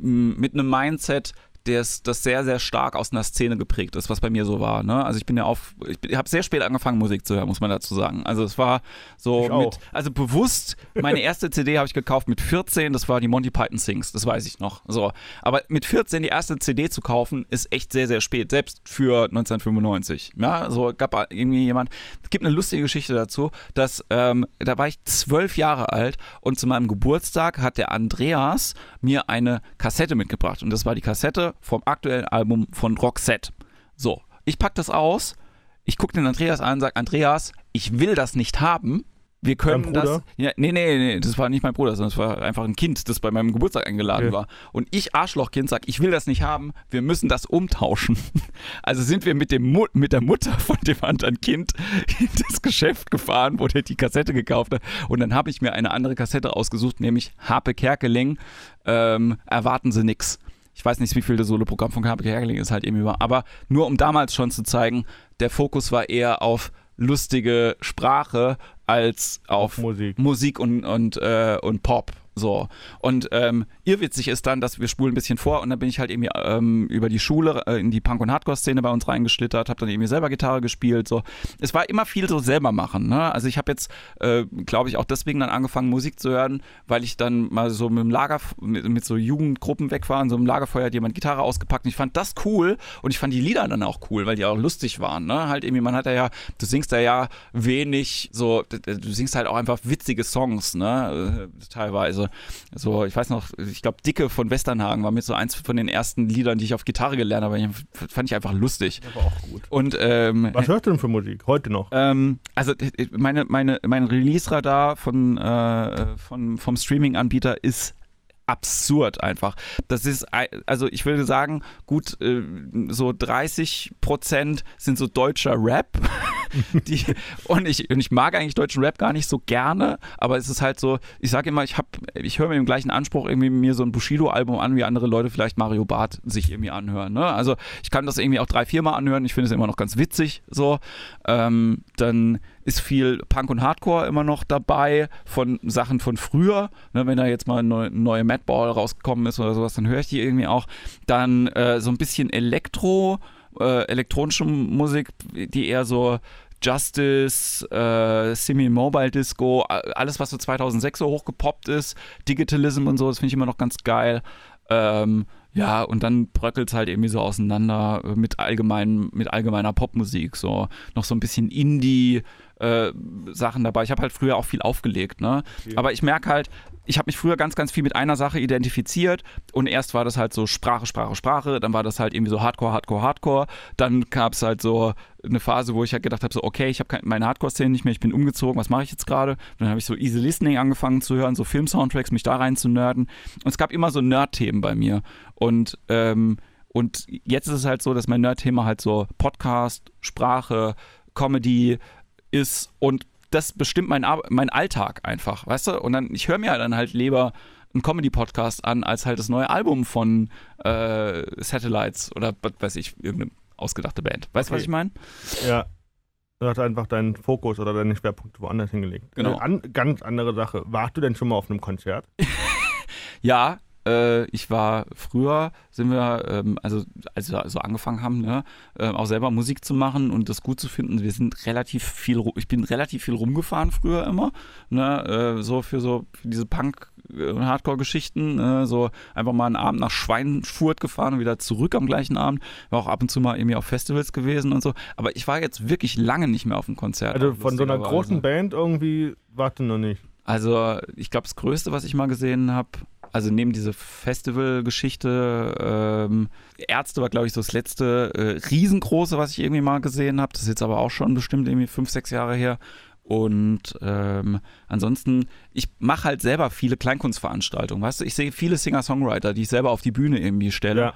mit einem Mindset, das, das sehr, sehr stark aus einer Szene geprägt ist, was bei mir so war. Ne? Also ich bin ja auf, ich habe sehr spät angefangen, Musik zu hören, muss man dazu sagen. Also es war so mit, also bewusst, meine erste CD habe ich gekauft mit 14, das war die Monty Python Sings, das weiß ich noch. So. Aber mit 14 die erste CD zu kaufen, ist echt sehr, sehr spät, selbst für 1995. Ja, so gab irgendwie jemand, es gibt eine lustige Geschichte dazu, dass ähm, da war ich zwölf Jahre alt und zu meinem Geburtstag hat der Andreas mir eine Kassette mitgebracht und das war die Kassette vom aktuellen Album von Roxette. So, ich packe das aus, ich gucke den Andreas an und sage, Andreas, ich will das nicht haben. Wir können das. Ja, nee, nee, nee, das war nicht mein Bruder, sondern es war einfach ein Kind, das bei meinem Geburtstag eingeladen okay. war. Und ich, Arschlochkind, sag, ich will das nicht haben, wir müssen das umtauschen. Also sind wir mit, dem mit der Mutter von dem anderen Kind in das Geschäft gefahren, wo der die Kassette gekauft hat. Und dann habe ich mir eine andere Kassette ausgesucht, nämlich Harpe Kerkeling, ähm, Erwarten Sie nix. Ich weiß nicht, wie viel das Solo-Programm von Carpe Kerkeling ist halt eben war, aber nur um damals schon zu zeigen, der Fokus war eher auf lustige Sprache als auf, auf Musik, Musik und, und, äh, und Pop. So. Und ähm, irrwitzig ist dann, dass wir spulen ein bisschen vor und dann bin ich halt irgendwie ähm, über die Schule äh, in die Punk- und Hardcore-Szene bei uns reingeschlittert, habe dann irgendwie selber Gitarre gespielt. So. Es war immer viel so selber machen. Ne? Also ich habe jetzt, äh, glaube ich, auch deswegen dann angefangen, Musik zu hören, weil ich dann mal so mit dem Lager, mit, mit so Jugendgruppen weg war. In so einem Lagerfeuer hat jemand Gitarre ausgepackt und ich fand das cool und ich fand die Lieder dann auch cool, weil die auch lustig waren. Ne? Halt irgendwie, man hat ja, du singst da ja wenig so, du singst halt auch einfach witzige Songs, ne? Äh, teilweise. So, ich weiß noch, ich glaube, Dicke von Westernhagen war mit so eins von den ersten Liedern, die ich auf Gitarre gelernt habe. Fand ich einfach lustig. Aber auch gut. Und, ähm, Was hörst du denn für Musik? Heute noch? Ähm, also, meine, meine, mein Release-Radar von, äh, von, vom Streaming-Anbieter ist absurd einfach. Das ist, also ich würde sagen, gut, äh, so 30 Prozent sind so deutscher Rap. die, und, ich, und ich mag eigentlich deutschen Rap gar nicht so gerne, aber es ist halt so, ich sage immer, ich, ich höre mir im gleichen Anspruch irgendwie mir so ein Bushido-Album an, wie andere Leute vielleicht Mario Barth sich irgendwie anhören. Ne? Also ich kann das irgendwie auch drei, vier Mal anhören, ich finde es immer noch ganz witzig so. Ähm, dann ist viel Punk und Hardcore immer noch dabei von Sachen von früher. Ne, wenn da jetzt mal eine neue Madball rausgekommen ist oder sowas, dann höre ich die irgendwie auch. Dann äh, so ein bisschen Elektro, äh, elektronische Musik, die eher so Justice, äh, Semi-Mobile Disco, alles, was so 2006 so hochgepoppt ist, Digitalism und so, das finde ich immer noch ganz geil. Ähm, ja, und dann bröckelt es halt irgendwie so auseinander mit, allgemein, mit allgemeiner Popmusik. So noch so ein bisschen Indie, äh, Sachen dabei. Ich habe halt früher auch viel aufgelegt, ne? Aber ich merke halt, ich habe mich früher ganz, ganz viel mit einer Sache identifiziert und erst war das halt so Sprache, Sprache, Sprache, dann war das halt irgendwie so Hardcore, Hardcore, Hardcore. Dann gab es halt so eine Phase, wo ich halt gedacht habe, so okay, ich habe meine Hardcore-Szene nicht mehr, ich bin umgezogen, was mache ich jetzt gerade? Dann habe ich so Easy Listening angefangen zu hören, so Film-Soundtracks, mich da rein zu nerden. Und es gab immer so Nerd-Themen bei mir. Und ähm, und jetzt ist es halt so, dass mein Nerd-Thema halt so Podcast, Sprache, Comedy, ist und das bestimmt mein, mein Alltag einfach, weißt du? Und dann, ich höre mir dann halt lieber einen Comedy-Podcast an, als halt das neue Album von äh, Satellites oder was weiß ich, irgendeine ausgedachte Band. Weißt du, okay. was ich meine? Ja. Du hast einfach deinen Fokus oder deine Schwerpunkte woanders hingelegt. Genau. An, ganz andere Sache. Warst du denn schon mal auf einem Konzert? ja, äh, ich war früher, sind wir, ähm, also als wir so angefangen haben, ne, äh, auch selber Musik zu machen und das gut zu finden. Wir sind relativ viel, ich bin relativ viel rumgefahren früher immer, ne, äh, so für so für diese Punk- und Hardcore-Geschichten, äh, so einfach mal einen Abend nach Schweinfurt gefahren und wieder zurück am gleichen Abend. War auch ab und zu mal irgendwie auf Festivals gewesen und so. Aber ich war jetzt wirklich lange nicht mehr auf einem Konzert. Also von so einer großen Band irgendwie warte noch nicht. Also ich glaube, das Größte, was ich mal gesehen habe, also neben diese Festival-Geschichte, ähm, Ärzte war, glaube ich, so das letzte äh, riesengroße, was ich irgendwie mal gesehen habe. Das ist jetzt aber auch schon bestimmt irgendwie fünf, sechs Jahre her. Und ähm, ansonsten, ich mache halt selber viele Kleinkunstveranstaltungen. Weißt du, ich sehe viele Singer-Songwriter, die ich selber auf die Bühne irgendwie stelle. Ja.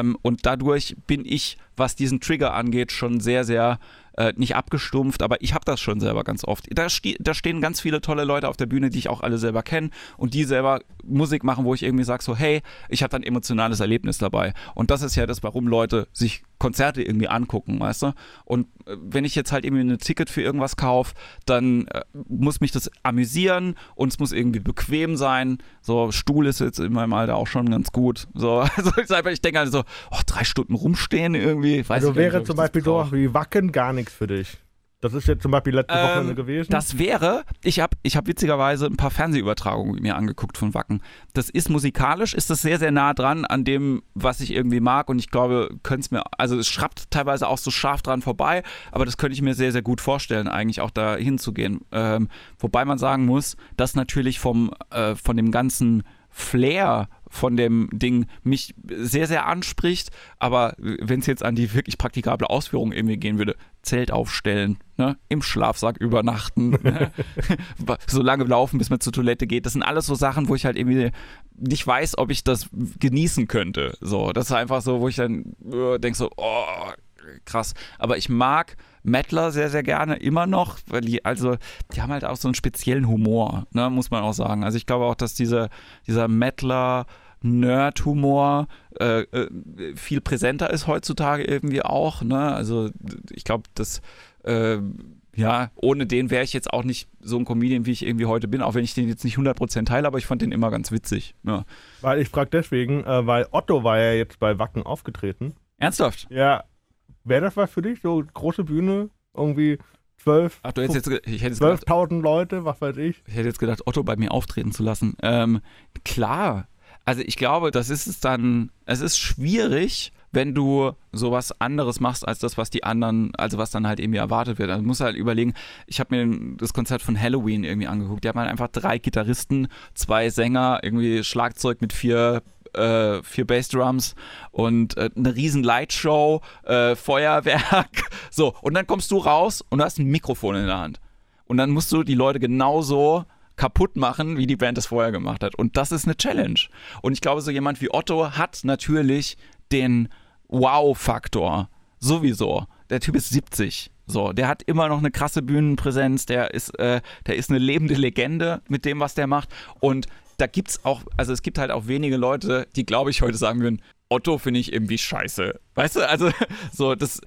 Ähm, und dadurch bin ich, was diesen Trigger angeht, schon sehr, sehr äh, nicht abgestumpft, aber ich habe das schon selber ganz oft. Da, ste da, stehen ganz viele tolle Leute auf der Bühne, die ich auch alle selber kenne und die selber Musik machen, wo ich irgendwie sage so, hey, ich habe ein emotionales Erlebnis dabei. Und das ist ja das, warum Leute sich Konzerte irgendwie angucken, weißt du? Und wenn ich jetzt halt irgendwie ein Ticket für irgendwas kaufe, dann äh, muss mich das amüsieren und es muss irgendwie bequem sein. So, Stuhl ist jetzt in meinem Alter auch schon ganz gut. So, also ich, ich denke halt so, oh, drei Stunden rumstehen irgendwie. Weiß also wäre nicht, zum Beispiel so wie Wacken gar nichts für dich. Das ist jetzt zum Beispiel letzte ähm, Woche gewesen. Das wäre, ich habe ich hab witzigerweise ein paar Fernsehübertragungen mir angeguckt von Wacken. Das ist musikalisch, ist das sehr, sehr nah dran an dem, was ich irgendwie mag und ich glaube, könnte es mir, also es schrappt teilweise auch so scharf dran vorbei, aber das könnte ich mir sehr, sehr gut vorstellen, eigentlich auch da hinzugehen. Ähm, wobei man sagen muss, dass natürlich vom, äh, von dem ganzen Flair von dem Ding mich sehr, sehr anspricht. Aber wenn es jetzt an die wirklich praktikable Ausführung irgendwie gehen würde, Zelt aufstellen, ne? im Schlafsack übernachten, ne? so lange laufen, bis man zur Toilette geht, das sind alles so Sachen, wo ich halt irgendwie nicht weiß, ob ich das genießen könnte. So, das ist einfach so, wo ich dann äh, denke so, oh, krass. Aber ich mag Mettler sehr, sehr gerne immer noch, weil die, also, die haben halt auch so einen speziellen Humor, ne, muss man auch sagen. Also ich glaube auch, dass diese, dieser Mettler Nerd-Humor äh, äh, viel präsenter ist heutzutage irgendwie auch. Ne? Also ich glaube, dass äh, ja, ohne den wäre ich jetzt auch nicht so ein Comedian, wie ich irgendwie heute bin, auch wenn ich den jetzt nicht 100% teile, aber ich fand den immer ganz witzig. Ja. Weil ich frage deswegen, äh, weil Otto war ja jetzt bei Wacken aufgetreten. Ernsthaft? Ja. Wäre das was für dich? So große Bühne, irgendwie 12, Ach, du hättest jetzt, ich hätte 12.000 Leute, was weiß ich. Ich hätte jetzt gedacht, Otto bei mir auftreten zu lassen. Ähm, klar, also ich glaube, das ist es dann, es ist schwierig, wenn du sowas anderes machst als das, was die anderen, also was dann halt irgendwie erwartet wird. Also du musst halt überlegen, ich habe mir das Konzert von Halloween irgendwie angeguckt. Die haben halt einfach drei Gitarristen, zwei Sänger, irgendwie Schlagzeug mit vier äh, vier Bassdrums und äh, eine riesen Lightshow, äh, Feuerwerk. So, und dann kommst du raus und du hast ein Mikrofon in der Hand. Und dann musst du die Leute genauso kaputt machen, wie die Band es vorher gemacht hat. Und das ist eine Challenge. Und ich glaube, so jemand wie Otto hat natürlich den Wow-Faktor. Sowieso. Der Typ ist 70. So, der hat immer noch eine krasse Bühnenpräsenz, der ist, äh, der ist eine lebende Legende mit dem, was der macht. Und da gibt's auch, also es gibt halt auch wenige Leute, die, glaube ich, heute sagen würden, Otto finde ich irgendwie scheiße. Weißt du, also so, das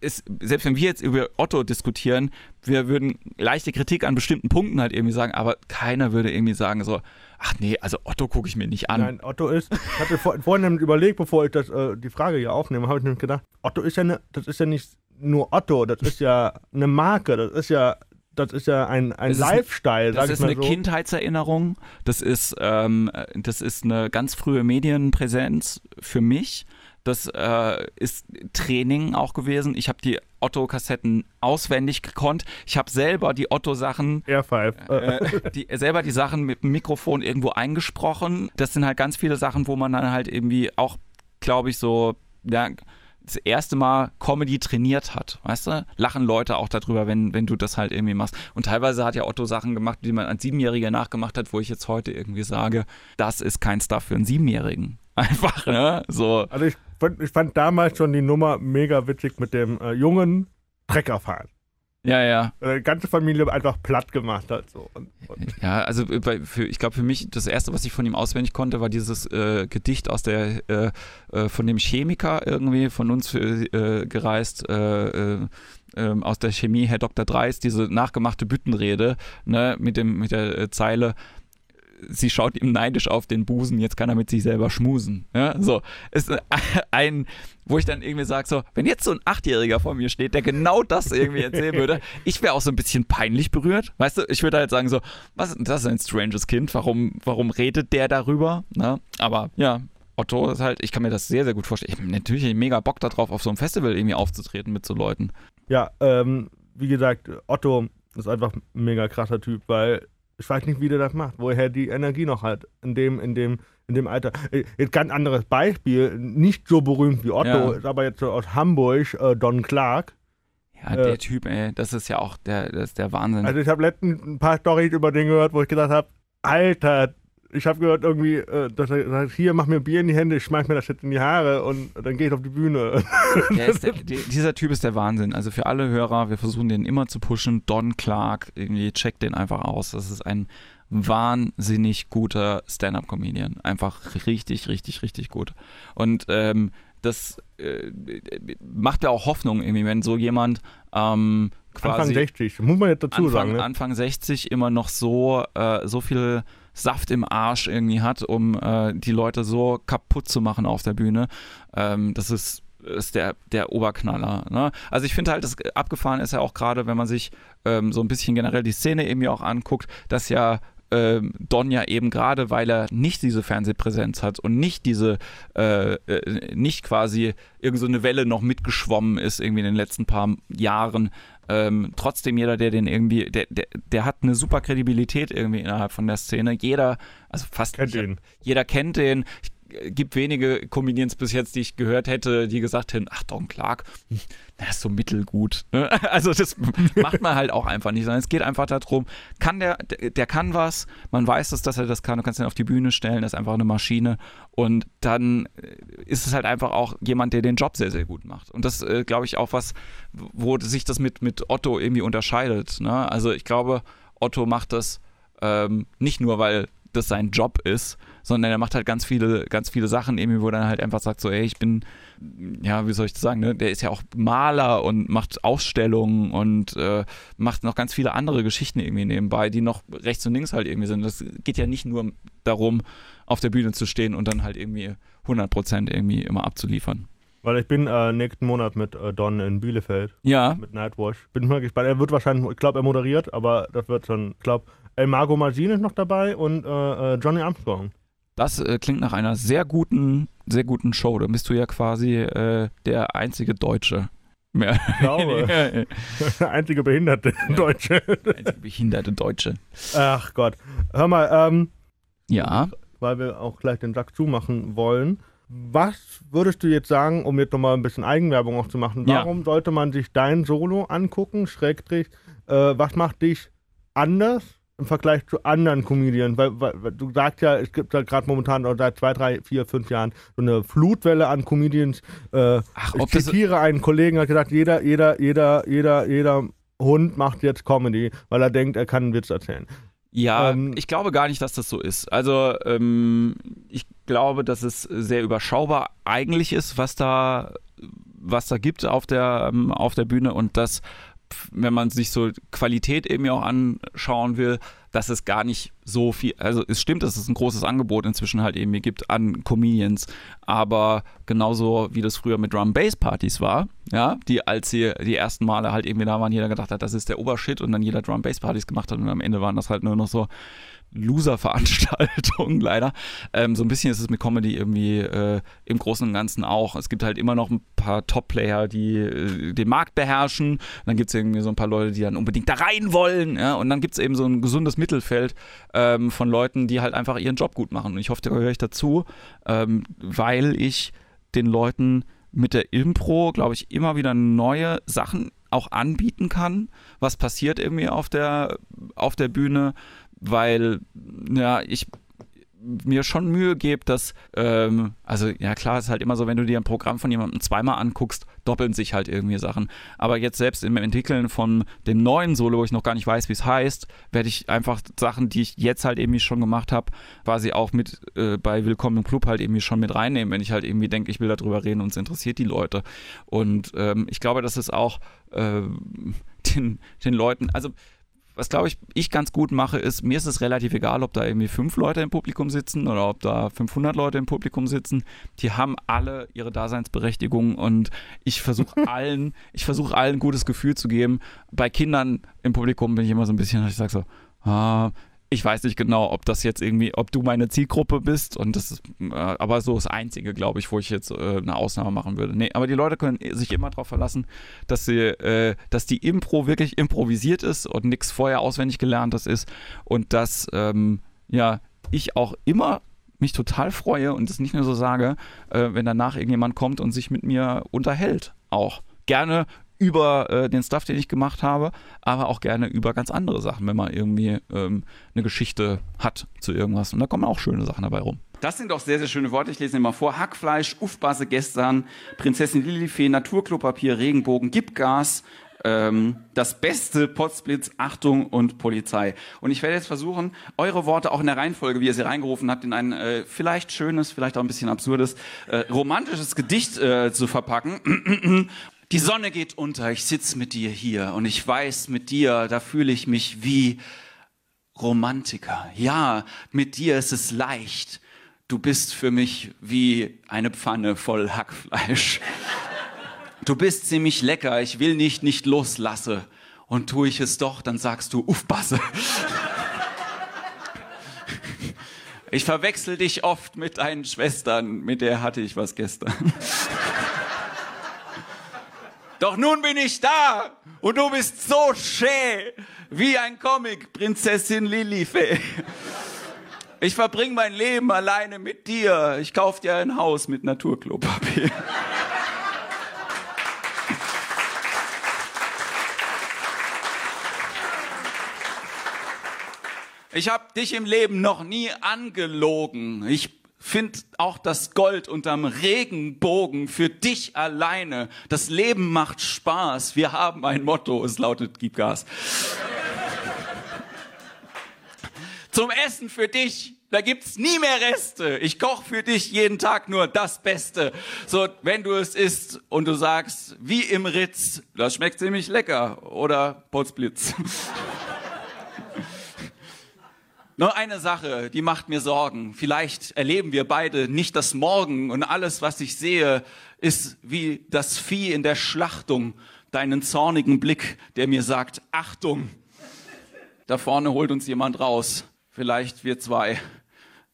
ist, selbst wenn wir jetzt über Otto diskutieren, wir würden leichte Kritik an bestimmten Punkten halt irgendwie sagen, aber keiner würde irgendwie sagen so, ach nee, also Otto gucke ich mir nicht an. Nein, Otto ist, ich hatte vor, vorhin überlegt, bevor ich das, äh, die Frage hier aufnehme, habe ich nämlich gedacht, Otto ist ja ne, das ist ja nicht nur Otto, das ist ja eine Marke, das ist ja das ist ja ein, ein Das ist- Lifestyle, Das ist ich mal eine so. Kindheitserinnerung. Das ist, ähm, das ist eine ganz frühe Medienpräsenz für mich. Das äh, ist Training auch gewesen. Ich habe die Otto-Kassetten auswendig gekonnt. Ich habe selber die Otto-Sachen äh, die, selber die Sachen mit dem Mikrofon irgendwo eingesprochen. Das sind halt ganz viele Sachen, wo man dann halt irgendwie auch, glaube ich, so, ja, das erste Mal Comedy trainiert hat, weißt du? Lachen Leute auch darüber, wenn, wenn du das halt irgendwie machst. Und teilweise hat ja Otto Sachen gemacht, die man als Siebenjähriger nachgemacht hat, wo ich jetzt heute irgendwie sage, das ist kein Stuff für einen Siebenjährigen. Einfach, ne? So. also ich fand, ich fand damals schon die Nummer mega witzig mit dem äh, jungen Treckerfahren. Ja, ja. Äh, Die ganze Familie einfach platt gemacht hat. So. Und, und Ja, also bei, für, ich glaube für mich, das erste, was ich von ihm auswendig konnte, war dieses äh, Gedicht aus der, äh, äh, von dem Chemiker irgendwie, von uns äh, gereist, äh, äh, ähm, aus der Chemie, Herr Dr. Dreis, diese nachgemachte Büttenrede, ne, mit, dem, mit der äh, Zeile, sie schaut ihm neidisch auf den Busen, jetzt kann er mit sich selber schmusen. Ja, so, ist ein, wo ich dann irgendwie sage, so, wenn jetzt so ein Achtjähriger vor mir steht, der genau das irgendwie erzählen würde, ich wäre auch so ein bisschen peinlich berührt, weißt du, ich würde halt sagen so, was, das ist ein stranges Kind, warum, warum redet der darüber, ne? aber ja, Otto ist halt, ich kann mir das sehr, sehr gut vorstellen. Ich habe natürlich mega Bock darauf, auf so einem Festival irgendwie aufzutreten mit so Leuten. ja, ähm, wie gesagt, Otto ist einfach ein mega krasser Typ, weil ich weiß nicht, wie der das macht, woher die Energie noch hat in dem, in dem, in dem Alter. Äh, Jetzt ganz anderes Beispiel, nicht so berühmt wie Otto, Ja. ist aber jetzt so aus Hamburg, äh, Don Clark. Ja, Äh. der Typ, ey, das ist ja auch der, das der Wahnsinn. Also ich habe letztens ein paar Storys über den gehört, wo ich gedacht habe, Alter, ich habe gehört irgendwie, äh, dass er sagt, hier, mach mir Bier in die Hände, ich schmeiß mir das jetzt in die Haare und dann gehe ich auf die Bühne. Der der, die- dieser Typ ist der Wahnsinn. Also für alle Hörer, wir versuchen den immer zu pushen. Don Clark, irgendwie checkt den einfach aus. Das ist ein wahnsinnig guter Stand-up-Comedian. Einfach richtig, richtig, richtig gut. Und ähm, das äh, macht ja auch Hoffnung irgendwie, wenn so jemand ähm, quasi Anfang 60, muss man jetzt dazu Anfang, sagen. Ne? Anfang 60 immer noch so, äh, so viel Saft im Arsch irgendwie hat, um äh, die Leute so kaputt zu machen auf der Bühne. Ähm, das ist, ist der, der Oberknaller. Ne? Also ich finde halt, das abgefahren ist ja auch gerade, wenn man sich ähm, so ein bisschen generell die Szene irgendwie auch anguckt, dass ja ähm, Don ja eben gerade, weil er nicht diese Fernsehpräsenz hat und nicht diese, äh, äh, nicht quasi irgend so eine Welle noch mitgeschwommen ist irgendwie in den letzten paar Jahren, ähm, trotzdem jeder, der den irgendwie, der, der, der hat eine super Kredibilität irgendwie innerhalb von der Szene. Jeder, also fast Kennt ich- ihn. jeder kennt den. Ich, gibt wenige Comedians bis jetzt, die ich gehört hätte, die gesagt hätten, ach Don Clark, hm, der ist so mittelgut. Ne? Also das macht man halt auch einfach nicht, sondern es geht einfach darum, kann der, der, der kann was, man weiß es, dass er das kann, du kannst ihn auf die Bühne stellen, das ist einfach eine Maschine und dann äh, ist es halt einfach auch jemand, der den Job sehr, sehr gut macht. Und das, äh, glaube ich, auch was, wo sich das mit, mit Otto irgendwie unterscheidet. Ne? Also ich glaube, Otto macht das ähm, nicht nur, weil das sein Job ist, sondern er macht halt ganz viele, ganz viele Sachen irgendwie, wo er dann halt einfach sagt so, ey, ich bin, ja, wie soll ich das sagen, ne? der ist ja auch Maler und macht Ausstellungen und äh, macht noch ganz viele andere Geschichten irgendwie nebenbei, die noch rechts und links halt irgendwie sind. Das geht ja nicht nur darum, auf der Bühne zu stehen und dann halt irgendwie 100% irgendwie immer abzuliefern. Weil ich bin äh, nächsten Monat mit äh, Don in Bielefeld, Ja, mit Nightwash. Bin mal gespannt. Er wird wahrscheinlich, ich glaube, er moderiert, aber das wird schon, ich glaube, El Mago Mazin ist noch dabei und äh, äh, Johnny Armstrong. das äh, klingt nach einer sehr guten, sehr guten Show. Da bist du ja quasi äh, der einzige Deutsche. Mehr Ich glaube, der einzige behinderte Deutsche. Der einzige behinderte Deutsche. Ach Gott. Hör mal, ähm, Ja, weil wir auch gleich den Sack zumachen wollen. Was würdest du jetzt sagen, um jetzt nochmal ein bisschen Eigenwerbung auch zu machen? Ja. Warum sollte man sich dein Solo angucken? Schrägstrich, äh, was macht dich anders im Vergleich zu anderen Comedians? Weil, weil, du sagst ja, es gibt da gerade momentan oder seit zwei, drei, vier, fünf Jahren so eine Flutwelle an Comedians. Äh, Ach, ich zitiere einen Kollegen, der hat gesagt, jeder, jeder, jeder, jeder, jeder Hund macht jetzt Comedy, weil er denkt, er kann einen Witz erzählen. Ja, Ähm, ich glaube gar nicht, dass das so ist. Also ähm, ich glaube, dass es sehr überschaubar eigentlich ist, was da, was da gibt auf der, ähm, auf der Bühne und dass, wenn man sich so Qualität eben auch anschauen will, dass es gar nicht so viel, also es stimmt, dass es ein großes Angebot inzwischen halt eben gibt an Comedians, aber genauso wie das früher mit Drum-Bass-Partys war, ja, die als sie die ersten Male halt irgendwie da waren, jeder gedacht hat, das ist der Obershit und dann jeder Drum-Bass-Partys gemacht hat und am Ende waren das halt nur noch so Loser-Veranstaltungen leider. Ähm, so ein bisschen ist es mit Comedy irgendwie äh, im Großen und Ganzen auch. Es gibt halt immer noch ein paar Top-Player, die äh, den Markt beherrschen. dann gibt es irgendwie so ein paar Leute, die dann unbedingt da rein wollen. Ja? Und dann gibt es eben so ein gesundes Mittelfeld ähm, von Leuten, die halt einfach ihren Job gut machen. Und ich hoffe, da gehöre ich dazu, ähm, weil ich den Leuten mit der Impro, glaube ich, immer wieder neue Sachen auch anbieten kann, was passiert irgendwie auf der, auf der Bühne, weil ja, ich mir schon Mühe gebe, dass, ähm, also ja klar, ist halt immer so, wenn du dir ein Programm von jemandem zweimal anguckst, doppeln sich halt irgendwie Sachen. Aber jetzt selbst im Entwickeln von dem neuen Solo, wo ich noch gar nicht weiß, wie es heißt, werde ich einfach Sachen, die ich jetzt halt irgendwie schon gemacht habe, quasi auch mit äh, bei Willkommen im Club halt irgendwie schon mit reinnehmen, wenn ich halt irgendwie denke, ich will darüber reden und es interessiert die Leute. Und ähm, ich glaube, dass es auch äh, den, den Leuten, also was glaube ich, ich ganz gut mache, ist, mir ist es relativ egal, ob da irgendwie fünf Leute im Publikum sitzen oder ob da 500 Leute im Publikum sitzen. Die haben alle ihre Daseinsberechtigung und ich versuche allen, ich versuche allen ein gutes Gefühl zu geben. Bei Kindern im Publikum bin ich immer so ein bisschen, ich sage so, ah, ich weiß nicht genau, ob das jetzt irgendwie, ob du meine Zielgruppe bist und das ist äh, aber so das Einzige, glaube ich, wo ich jetzt äh, eine Ausnahme machen würde. Nee, aber die Leute können sich immer darauf verlassen, dass sie, äh, dass die Impro wirklich improvisiert ist und nichts vorher auswendig gelerntes ist und dass ähm, ja ich auch immer mich total freue und es nicht nur so sage, äh, wenn danach irgendjemand kommt und sich mit mir unterhält. Auch gerne über äh, den Stuff, den ich gemacht habe, aber auch gerne über ganz andere Sachen, wenn man irgendwie ähm, eine Geschichte hat zu irgendwas. Und da kommen auch schöne Sachen dabei rum. Das sind doch sehr, sehr schöne Worte. Ich lese sie mal vor. Hackfleisch, Uffbase gestern, Prinzessin Lilifee, Naturklopapier, Regenbogen, Gibgas, ähm, das beste Potsblitz, Achtung und Polizei. Und ich werde jetzt versuchen, eure Worte auch in der Reihenfolge, wie ihr sie reingerufen habt, in ein äh, vielleicht schönes, vielleicht auch ein bisschen absurdes, äh, romantisches Gedicht äh, zu verpacken. Die Sonne geht unter, ich sitz mit dir hier und ich weiß, mit dir, da fühle ich mich wie Romantiker. Ja, mit dir ist es leicht. Du bist für mich wie eine Pfanne voll Hackfleisch. Du bist ziemlich lecker, ich will nicht, nicht loslasse. Und tue ich es doch, dann sagst du, uff, Basse. Ich verwechsel dich oft mit deinen Schwestern, mit der hatte ich was gestern. Doch nun bin ich da und du bist so schä wie ein Comic, Prinzessin Lilifee. Ich verbringe mein Leben alleine mit dir. Ich kauf dir ein Haus mit Naturklopapier. Ich habe dich im Leben noch nie angelogen. Ich finde auch das Gold unterm Regenbogen für dich alleine. Das Leben macht Spaß. Wir haben ein Motto. Es lautet Gib Gas. Zum Essen für dich. Da gibt's nie mehr Reste. Ich koch für dich jeden Tag nur das Beste. So, wenn du es isst und du sagst, wie im Ritz, das schmeckt ziemlich lecker. Oder Potzblitz. Nur eine Sache, die macht mir Sorgen. Vielleicht erleben wir beide nicht das Morgen und alles, was ich sehe, ist wie das Vieh in der Schlachtung. Deinen zornigen Blick, der mir sagt, Achtung. Da vorne holt uns jemand raus. Vielleicht wir zwei.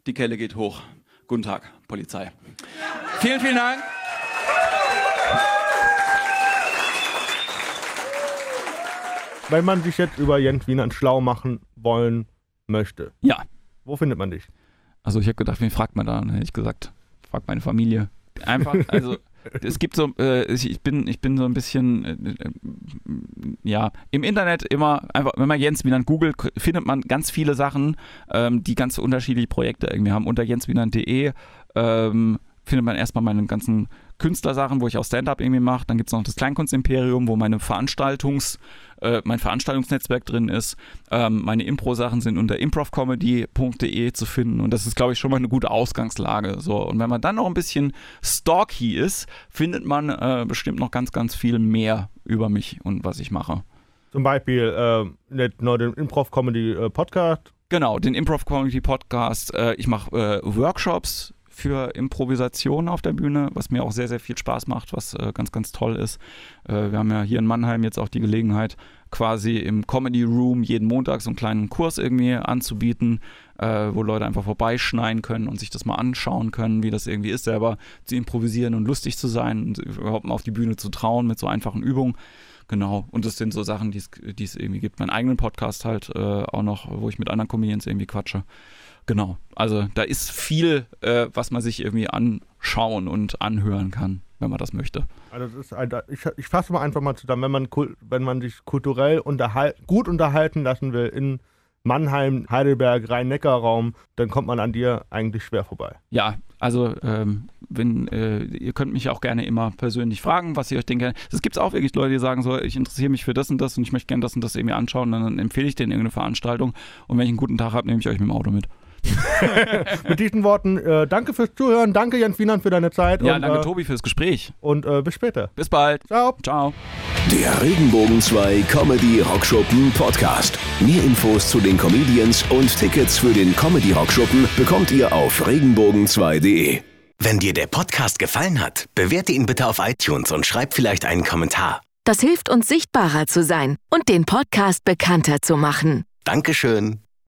Die Kelle geht hoch. Guten Tag, Polizei. Vielen, vielen Dank. Wenn man sich jetzt über Jens Wienand schlau machen wollen möchte, Ja, wo findet man dich? also ich habe gedacht, wen fragt man da? Dann hätte ich gesagt, frag meine Familie. Einfach, also es gibt so, äh, ich, bin, ich bin so ein bisschen, äh, äh, ja, im Internet immer einfach, wenn man Jens Wienand googelt, findet man ganz viele Sachen, ähm, die ganz unterschiedliche Projekte irgendwie haben. Unter jenswienand.de ähm, findet man erstmal meine ganzen Künstlersachen, wo ich auch Stand-up irgendwie mache. Dann gibt es noch das Kleinkunstimperium, wo meine Veranstaltungs, äh, mein Veranstaltungsnetzwerk drin ist. Ähm, meine Impro-Sachen sind unter improvcomedy.de zu finden und das ist, glaube ich, schon mal eine gute Ausgangslage. So. Und wenn man dann noch ein bisschen stalky ist, findet man äh, bestimmt noch ganz, ganz viel mehr über mich und was ich mache. Zum Beispiel äh, nicht nur den Improv-Comedy-Podcast. Genau, den Improv-Comedy-Podcast. Äh, ich mache äh, Workshops für Improvisation auf der Bühne, was mir auch sehr, sehr viel Spaß macht, was äh, ganz, ganz toll ist. Äh, wir haben ja hier in Mannheim jetzt auch die Gelegenheit, quasi im Comedy Room jeden Montag so einen kleinen Kurs irgendwie anzubieten, äh, wo Leute einfach vorbeischneiden können und sich das mal anschauen können, wie das irgendwie ist, selber zu improvisieren und lustig zu sein und überhaupt mal auf die Bühne zu trauen mit so einfachen Übungen. Genau, und das sind so Sachen, die es irgendwie gibt. Meinen eigenen Podcast halt äh, auch noch, wo ich mit anderen Comedians irgendwie quatsche. Genau, also da ist viel, äh, was man sich irgendwie anschauen und anhören kann, wenn man das möchte. Also das ist ein, ich, ich fasse mal einfach mal zusammen, wenn man, wenn man sich kulturell unterhal gut unterhalten lassen will in Mannheim, Heidelberg, Rhein-Neckar-Raum, dann kommt man an dir eigentlich schwer vorbei. Ja, also ähm, wenn, äh, ihr könnt mich auch gerne immer persönlich fragen, was ihr euch denkt. Es gibt auch wirklich Leute, die sagen so, ich interessiere mich für das und das und ich möchte gerne das und das irgendwie anschauen. dann empfehle ich denen irgendeine Veranstaltung und wenn ich einen guten Tag habe, nehme ich euch mit dem Auto mit. Mit diesen Worten, äh, danke fürs Zuhören, danke Jens Wienand für deine Zeit. Ja, und, danke äh, Tobi fürs Gespräch. Und äh, bis später. Bis bald. Ciao. Ciao. Der Regenbogen 2 Comedy Rockschuppen Podcast. Mehr Infos zu den Comedians und Tickets für den Comedy Rockschuppen bekommt ihr auf regenbogen2.de. Wenn dir der Podcast gefallen hat, bewerte ihn bitte auf iTunes und schreib vielleicht einen Kommentar. Das hilft uns sichtbarer zu sein und den Podcast bekannter zu machen. Dankeschön.